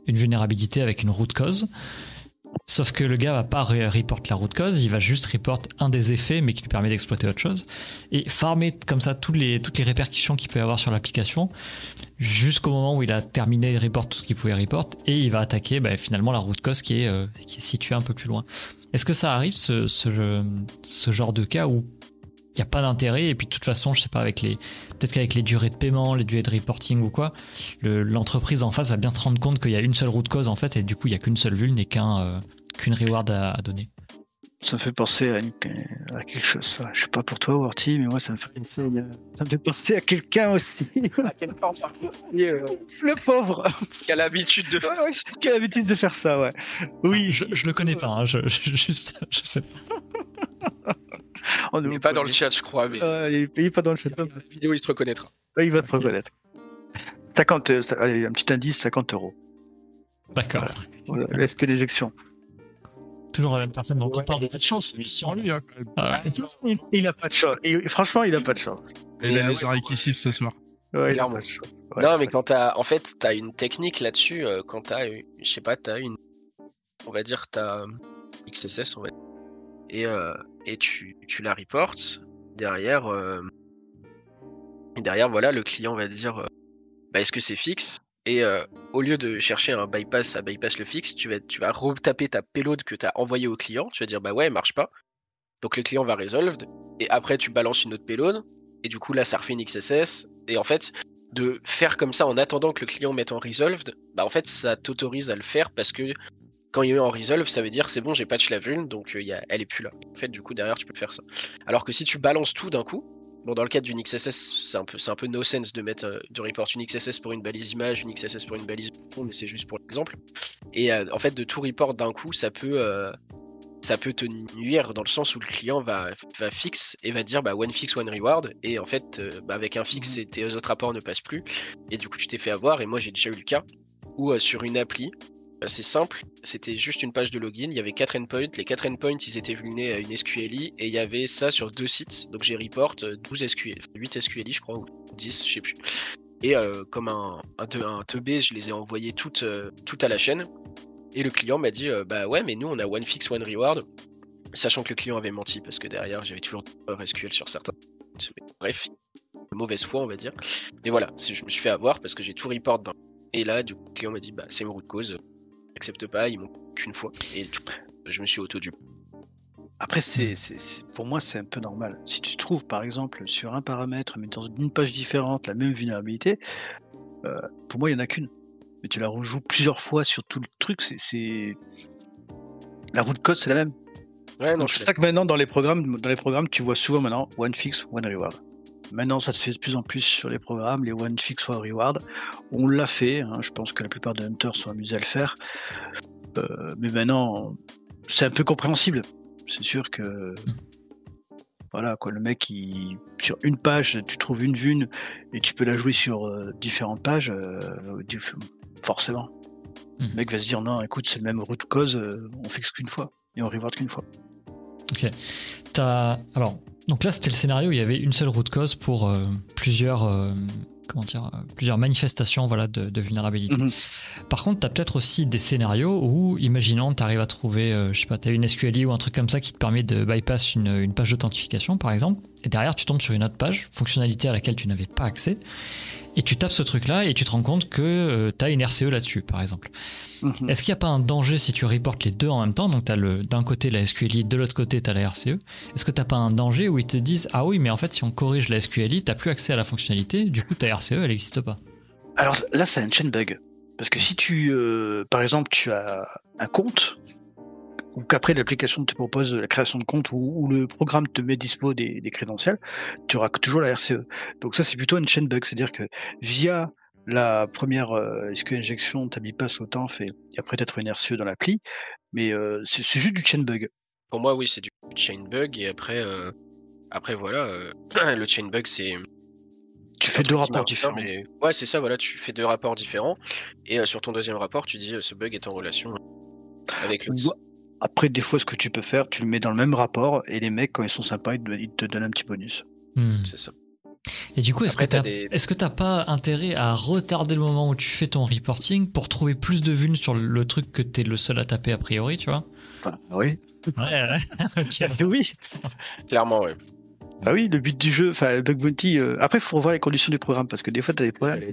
Speaker 1: une vulnérabilité avec une root cause. Sauf que le gars va pas re- report la root cause, il va juste report un des effets, mais qui lui permet d'exploiter autre chose et farmer comme ça toutes les, répercussions qu'il peut avoir sur l'application jusqu'au moment où il a terminé report tout ce qu'il pouvait report et il va attaquer bah, finalement la route cause qui est, euh, qui est située un peu plus loin. Est-ce que ça arrive ce, ce, ce genre de cas où il n'y a pas d'intérêt et puis de toute façon, je sais pas, avec les peut-être qu'avec les durées de paiement, les durées de reporting ou quoi, le- l'entreprise en face va bien se rendre compte qu'il y a une seule route cause en fait et du coup il n'y a qu'une seule vulne et qu'un euh, qu'une reward à, à donner.
Speaker 2: Ça me fait penser à, une- à quelque chose, ça. Je sais pas pour toi, Warty, mais moi, ça me fait, penser à- ça me fait penser à quelqu'un aussi. <laughs> le pauvre
Speaker 3: Qui a l'habitude de
Speaker 2: Ouais, ouais, c'est- Qui a l'habitude de faire ça, ouais. Oui,
Speaker 1: je, je le connais pas, hein, je, je- juste, je sais pas. <laughs>
Speaker 2: on
Speaker 3: Il n'est pas dans le chat, je crois, mais
Speaker 2: Ouais, il est- il est pas dans le chat.
Speaker 3: la vidéo, il se reconnaîtra.
Speaker 2: Ouais, il va te reconnaître. 50, euh, ça- allez, un petit indice, 50 euros.
Speaker 1: D'accord.
Speaker 2: Voilà, laisse que l'éjection.
Speaker 1: Toujours la même personne dont on parle de cette chance,
Speaker 4: Sur lui, hein, quand même.
Speaker 1: Ah ouais.
Speaker 2: Il, il a pas de chance. Et, franchement, il a pas de chance.
Speaker 4: Et il a
Speaker 3: Ah
Speaker 4: les
Speaker 3: ouais,
Speaker 4: oreilles qui sifflent ce soir.
Speaker 2: Ouais, il a pas de chance. Ouais,
Speaker 3: non, mais quand t'as, en fait, t'as une technique là-dessus, euh, quand t'as, une- je sais pas, t'as une, on va dire, t'as euh, XSS, on va dire, et, euh, et tu, tu la reportes, derrière, euh, derrière, voilà, le client va dire, euh, bah, est-ce que c'est fixe? Et euh, au lieu de chercher un bypass à bypass le fixe, tu vas, tu vas retaper ta payload que t'as envoyée au client, tu vas dire, bah ouais, elle marche pas. Donc le client va resolved, et après tu balances une autre payload, et du coup là ça refait une XSS, et en fait, de faire comme ça en attendant que le client mette en resolved, bah en fait ça t'autorise à le faire parce que quand il y a eu en resolve, ça veut dire c'est bon, j'ai patch la vuln, donc euh, y a- elle est plus là. En fait, du coup derrière tu peux faire ça. Alors que si tu balances tout d'un coup, bon dans le cadre d'une XSS, c'est un peu c'est un peu no sense de mettre euh, de report une XSS pour une balise image, une XSS pour une balise fond, mais c'est juste pour l'exemple. Et euh, en fait de tout report d'un coup, ça peut ça peut te nuire dans le sens où le client va, va fixe et va dire bah one fix one reward et en fait bah, avec un fixe et tes autres rapports ne passent plus et du coup tu t'es fait avoir et moi j'ai déjà eu le cas où sur une appli c'est simple c'était juste une page de login il y avait 4 endpoints les 4 endpoints ils étaient vulnés à une SQLI et il y avait ça sur deux sites donc j'ai report euh, 12 SQL 8 SQLI je crois ou 10 je sais plus. Et euh, comme un, un, un teubé je les ai envoyés toutes, euh, toutes à la chaîne et le client m'a dit euh, bah ouais mais nous on a one fix one reward sachant que le client avait menti parce que derrière j'avais toujours SQL sur certains bref mauvaise foi on va dire. Mais voilà je me suis fait avoir parce que j'ai tout report et là du coup le client m'a dit bah c'est une route cause accepte pas ils m'ont qu'une fois et je me suis auto du
Speaker 2: Après, c'est, pour moi, c'est un peu normal. Si tu trouves, par exemple, sur un paramètre, mais dans une page différente, la même vulnérabilité, euh, pour moi, il n'y en a qu'une. mais tu la rejoues plusieurs fois sur tout le truc. C'est la route code, c'est la même.
Speaker 3: Ouais, non,
Speaker 2: Donc,
Speaker 3: je
Speaker 2: ça que maintenant dans les programmes, dans les programmes, tu vois souvent maintenant one fix, one reward. Maintenant, ça se fait de plus en plus sur les programmes, les one fix, one reward. On l'a fait. hein, je pense que la plupart des hunters sont amusés à le faire. Euh, mais maintenant, c'est un peu compréhensible. C'est sûr que voilà quoi, le mec, il, sur une page, tu trouves une vune et tu peux la jouer sur euh, différentes pages. euh, diff- forcément,
Speaker 1: Mhm.
Speaker 2: le mec va se dire non, écoute, c'est le même root cause, on fixe qu'une fois et on reward qu'une fois.
Speaker 1: T'as- Alors, donc là, c'était le scénario où il y avait une seule route cause pour euh, plusieurs, euh, comment dire, euh, plusieurs manifestations voilà, de, de vulnérabilité.
Speaker 2: Mhm.
Speaker 1: Par contre, tu as peut-être aussi des scénarios où, imaginons, tu arrives à trouver, euh, je sais pas, tu as une SQLI ou un truc comme ça qui te permet de bypass une, une page d'authentification, par exemple, et derrière, tu tombes sur une autre page, fonctionnalité à laquelle tu n'avais pas accès, et tu tapes ce truc-là et tu te rends compte que tu as une RCE là-dessus, par exemple.
Speaker 2: Mhm.
Speaker 1: Est-ce qu'il n'y a pas un danger si tu reportes les deux en même temps? Donc, tu as d'un côté la SQLI, de l'autre côté, tu as la RCE. Est-ce que tu pas un danger où ils te disent Ah oui, mais en fait, si on corrige la SQLI, tu plus accès à la fonctionnalité, du coup, ta RCE, elle n'existe pas
Speaker 2: Alors là, c'est un chain bug. Parce que si tu, euh, par exemple, tu as un compte, ou qu'après l'application te propose la création de compte, ou, le programme te met dispo des, des crédentiels, tu auras toujours la RCE. Donc ça, c'est plutôt un chain bug. C'est-à-dire que via la première euh, SQL injection, tu bypass autant fait, et après tu as une RCE dans l'appli, mais euh, c'est juste du chain bug.
Speaker 3: Pour moi, oui, c'est du chain bug. Et après, euh, après voilà, euh, <clears throat> le chain bug, c'est.
Speaker 2: Tu fais deux rapports différents.
Speaker 3: Mais... Ouais, c'est ça, voilà, tu fais deux rapports différents. Et sur ton deuxième rapport, tu dis ce bug est en relation avec le.
Speaker 2: Après, des fois, ce que tu peux faire, tu le mets dans le même rapport, et les mecs, quand ils sont sympas, ils te, ils te donnent un petit bonus.
Speaker 1: Hmm.
Speaker 3: C'est ça.
Speaker 1: Et du coup, est-ce que tu
Speaker 3: t'as des-
Speaker 1: t'as pas intérêt à retarder le moment où tu fais ton reporting pour trouver plus de vues sur le truc que t'es le seul à taper a priori, tu vois?
Speaker 2: Enfin, oui.
Speaker 1: Ouais, ouais. <laughs> <laughs>
Speaker 2: oui.
Speaker 3: Clairement, ouais.
Speaker 2: Bah oui, le but du jeu, enfin, le bug bounty. euh, Après, il faut revoir les conditions du programme parce que des fois, tu as des problèmes.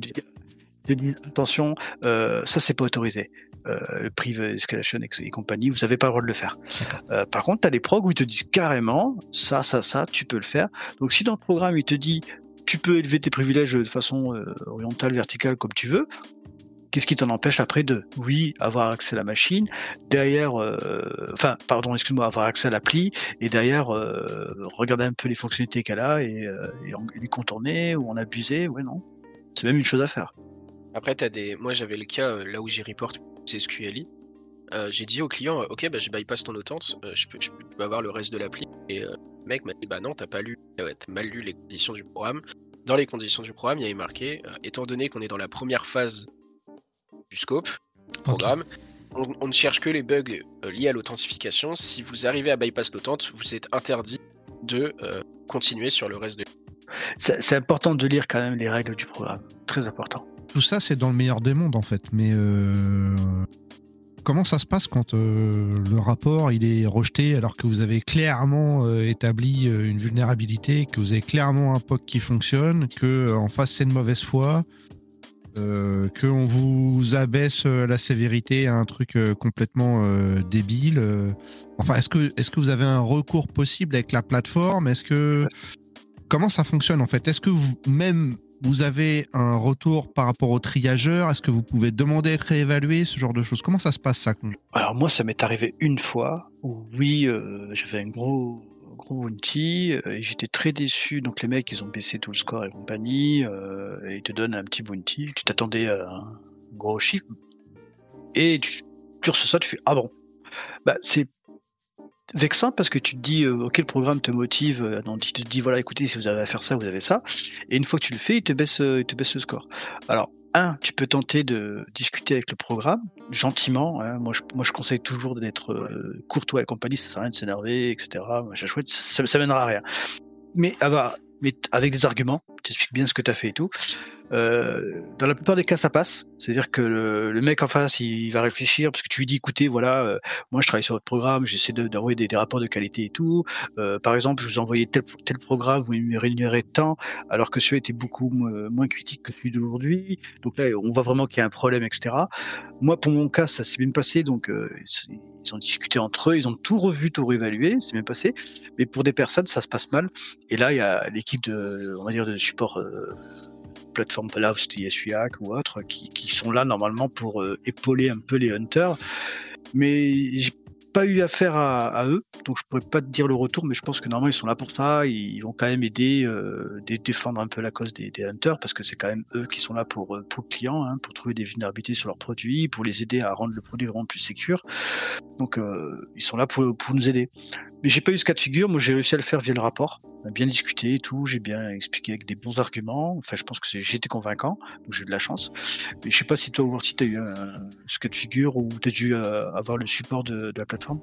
Speaker 2: Te disent- attention, euh, ça, c'est pas autorisé. Euh, le prive escalation et, compagnie, vous avez pas le droit de le faire. Euh, par contre, tu as des progs où ils te disent carrément, ça, ça, ça, tu peux le faire. Donc, si dans le programme, il te dit, tu peux élever tes privilèges de façon euh, horizontale, verticale, comme tu veux. Qu'est-ce qui t'en empêche après de, oui, avoir accès à la machine, derrière, euh, enfin, pardon, excuse-moi, avoir accès à l'appli, et derrière, euh, regarder un peu les fonctionnalités qu'elle a et, euh, et les contourner ou en abuser, ouais, non. C'est même une chose à faire.
Speaker 3: Après, t'as des. Moi, j'avais le cas euh, là où j'ai report c'est SQLI. Euh, j'ai dit au client, euh, ok, bah, je bypass ton autante, euh, je, peux, je peux avoir le reste de l'appli. Et le mec m'a dit, bah non, t'as pas lu, t'as mal lu les conditions du programme. Dans les conditions du programme, il y avait marqué, étant donné qu'on est dans la première phase du scope, du programme, on, on ne cherche que les bugs liés à l'authentification. Si vous arrivez à bypass l'autante, vous êtes interdit de continuer sur le reste de.
Speaker 4: C'est
Speaker 2: important de lire quand même les règles du programme. Très important.
Speaker 4: Tout ça, c'est dans le meilleur des mondes, en fait. Mais euh, comment ça se passe quand euh, le rapport il est rejeté alors que vous avez clairement euh, établi une vulnérabilité, que vous avez clairement un POC qui fonctionne, que en face c'est de mauvaise foi, euh, qu'on vous abaisse la sévérité à un truc complètement débile. Enfin, est-ce que, est que vous avez un recours possible avec la plateforme? Est-ce que comment ça fonctionne en fait? Est-ce que vous, même vous avez un retour par rapport au triageur? Est-ce que vous pouvez demander à être réévalué? Ce genre de choses. Comment ça se passe ça
Speaker 2: Alors moi, ça m'est arrivé une fois où oui, euh, j'avais un gros gros bounty euh, et j'étais très déçu. Donc les mecs, ils ont baissé tout le score et compagnie euh, et ils te donnent un petit bounty. Tu t'attendais à un gros chiffre et tu, tu reçois ça, tu fais ah bon. Bah c'est vexant parce que tu te dis euh, ok le programme te motive, euh, donc il te dit voilà écoutez si vous avez à faire ça vous avez ça et une fois que tu le fais il te baisse euh, il te baisse le score. Alors un, tu peux tenter de discuter avec le programme gentiment. hein. Moi, je, moi, je conseille toujours d'être euh, courtois et compagnie. Ça sert à rien de s'énerver, etc. Chouette, ça, ça mènera à rien. Mais, avoir, mais avec des arguments, tu expliques bien ce que tu as fait et tout. Euh, dans la plupart des cas, ça passe. C'est-à-dire que le, le mec en face, il va réfléchir parce que tu lui dis, écoutez, voilà, euh, moi je travaille sur votre programme, j'essaie de- d'envoyer des, des rapports de qualité et tout. Euh, par exemple, je vous ai envoyé tel, tel programme, vous me rémunérez tant, alors que celui était beaucoup mo- moins critique que celui d'aujourd'hui. Donc là, on voit vraiment qu'il y a un problème, etc. Moi, pour mon cas, ça s'est bien passé. Donc, euh, ils ont discuté entre eux, ils ont tout revu, tout réévalué, c'est bien passé. Mais pour des personnes, ça se passe mal. Et là, il y a l'équipe de, on va dire, de support euh, plateformes c'était YesUyak ou autres, qui, qui, sont là normalement pour épauler un peu les hunters. Mais j'ai pas eu affaire à, eux, donc je pourrais pas te dire le retour, mais je pense que normalement ils sont là pour ça. Ils vont quand même aider, euh, défendre un peu la cause des, des hunters, parce que c'est quand même eux qui sont là pour, euh, pour le client, hein, pour trouver des vulnérabilités sur leurs produits, pour les aider à rendre le produit vraiment plus sécur. Donc euh, ils sont là pour, pour nous aider. Mais j'ai pas eu ce cas de figure. Moi, j'ai réussi à le faire via le rapport. On a bien discuté et tout. J'ai bien expliqué avec des bons arguments. Enfin, je pense que été convaincant. Donc, j'ai eu de la chance. Mais je sais pas si toi, Worthy, tu as eu ce cas de figure ou tu as dû euh, avoir le support de, la plateforme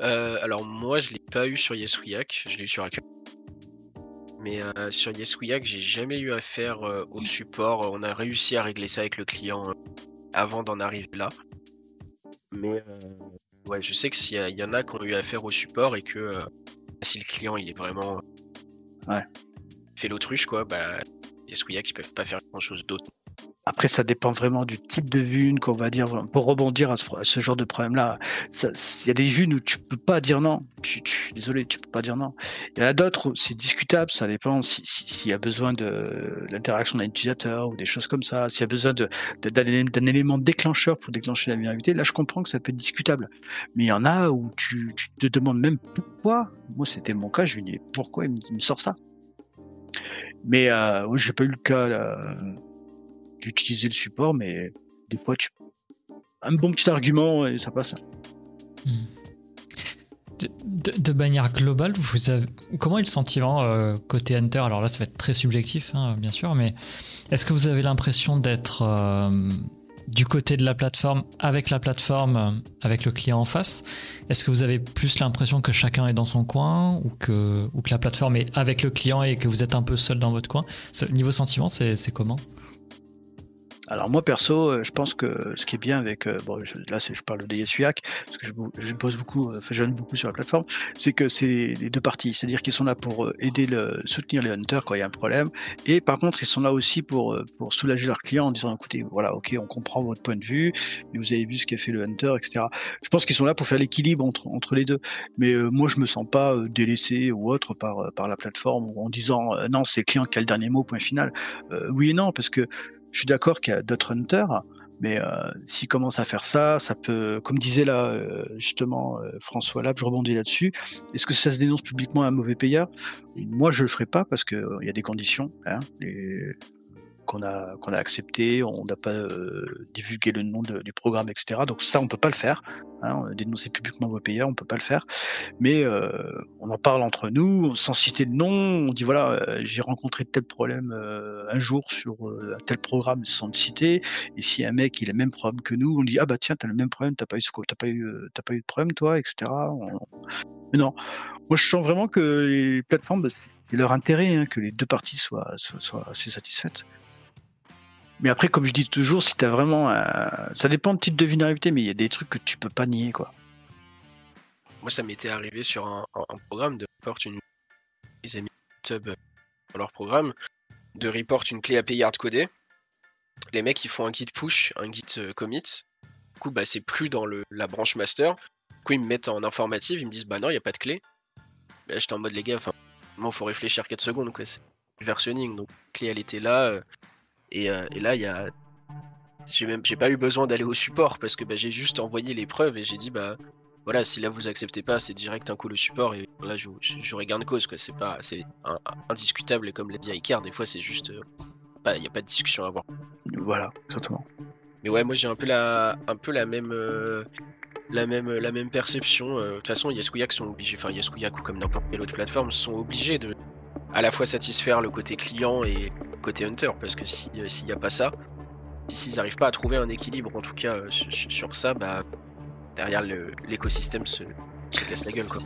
Speaker 3: euh, Alors, moi, je l'ai pas eu sur YesWiyak. Je l'ai eu sur Accueil. Mais euh, sur YesWiyak, j'ai jamais eu affaire euh, au support. On a réussi à régler ça avec le client euh, avant d'en arriver là. Mais Ouais, je sais que s'il y, en a qui ont eu affaire au support et que euh, si le client il est vraiment
Speaker 2: ouais.
Speaker 3: fait l'autruche, quoi, bah, il y a ce qui peuvent pas faire grand chose d'autre.
Speaker 2: Après, ça dépend vraiment du type de vue qu'on va dire. Pour rebondir à ce, genre de problème-là, il y a des vues où tu peux pas dire non. Tu, désolé, tu peux pas dire non. Il y en a d'autres, c'est discutable. Ça dépend s'il si, y a besoin de, l'interaction d'un utilisateur ou des choses comme ça. S'il y a besoin d'un élément déclencheur pour déclencher la vulnérabilité, là, je comprends que ça peut être discutable. Mais il y en a où tu, te demandes même pourquoi. Moi, c'était mon cas. Je lui dis pourquoi il me, sort ça? Mais euh, j'ai pas eu le cas. Là, d'utiliser le support, mais des fois, tu... un bon petit argument et ça passe.
Speaker 1: Hmm. De, manière globale, vous avez... comment est le sentiment euh, côté Hunter? Alors là, ça va être très subjectif, hein, bien sûr, mais est-ce que vous avez l'impression d'être euh, du côté de la plateforme, avec la plateforme, avec le client en face? Est-ce que vous avez plus l'impression que chacun est dans son coin ou que, ou que la plateforme est avec le client et que vous êtes un peu seul dans votre coin? Niveau sentiment, c'est comment?
Speaker 2: Alors moi perso, euh, je pense que ce qui est bien avec, euh, bon, là je parle de YesUyak, parce que je, je pose beaucoup, euh, je beaucoup sur la plateforme, c'est que c'est les deux parties, c'est-à-dire qu'ils sont là pour aider le, soutenir les hunters quand il y a un problème, et par contre ils sont là aussi pour pour soulager leurs clients en disant écoutez voilà ok on comprend votre point de vue, mais vous avez vu ce qu'a fait le hunter etc. Je pense qu'ils sont là pour faire l'équilibre entre entre les deux, mais moi je me sens pas délaissé ou autre par par la plateforme en disant non c'est le client qui a le dernier mot point final. oui et non parce que je suis d'accord qu'il y a d'autres hunters, mais euh, s'ils commencent à faire ça, ça peut, comme disait là euh, justement euh, François Lab, je rebondis là-dessus. Est-ce que ça se dénonce publiquement à un mauvais payeur? Moi, je le ferai pas parce qu'il y a des conditions. Hein, qu'on a qu'on a accepté, on n'a pas euh, divulgué le nom du programme, etc. Donc ça, on peut pas le faire. Hein, dénoncer publiquement vos payeurs, on peut pas le faire. Mais euh, on en parle entre nous, sans citer de nom. On dit voilà, euh, j'ai rencontré tel problème un jour sur tel programme sans le citer. Et si un mec il a le même problème que nous, on dit ah bah tiens, t'as le même problème, t'as pas eu pas eu pas eu de problème toi, etc. Mais non, moi je sens vraiment que les plateformes bah, c'est leur intérêt hein, que les deux parties soient, soient assez satisfaites. Mais après, comme je dis toujours, si t'as vraiment. Ça dépend de type de vulnérabilité, mais il y a des trucs que tu peux pas nier, quoi.
Speaker 3: Moi, ça m'était arrivé sur un, programme de report une. Ils avaient mis dans leur programme de report une clé API hardcodée. Les mecs, ils font un git push, un git euh, commit. Du coup, bah, c'est plus dans le, la branche master. Du coup, ils me mettent en informative, ils me disent, bah non, il n'y a pas de clé. Bah, j'étais en mode, les gars, enfin, il faut réfléchir 4 secondes, quoi. C'est versionning. Donc, la clé, elle était là. Euh, euh, et, là, il y a. J'ai même j'ai pas eu besoin d'aller au support parce que bah, j'ai juste envoyé les preuves et j'ai dit bah voilà si là vous acceptez pas c'est direct un call au support et là j'aurais gain de cause quoi. C'est pas c'est indiscutable et comme l'a dit Icar. Des fois c'est juste il euh, n'y a pas de discussion à avoir.
Speaker 2: Voilà exactement.
Speaker 3: Mais ouais moi j'ai un peu la un peu la même euh, la même la même perception. De toute façon Yeskuyak sont obligés enfin Yeskuyak ou comme n'importe quelle autre plateforme sont obligés de à la fois satisfaire le côté client et le côté hunter, parce que euh, s'il n'y a pas ça, s'ils n'arrivent pas à trouver un équilibre, en tout cas euh, sur, ça, bah, derrière l'écosystème se, se casse la gueule. Quoi.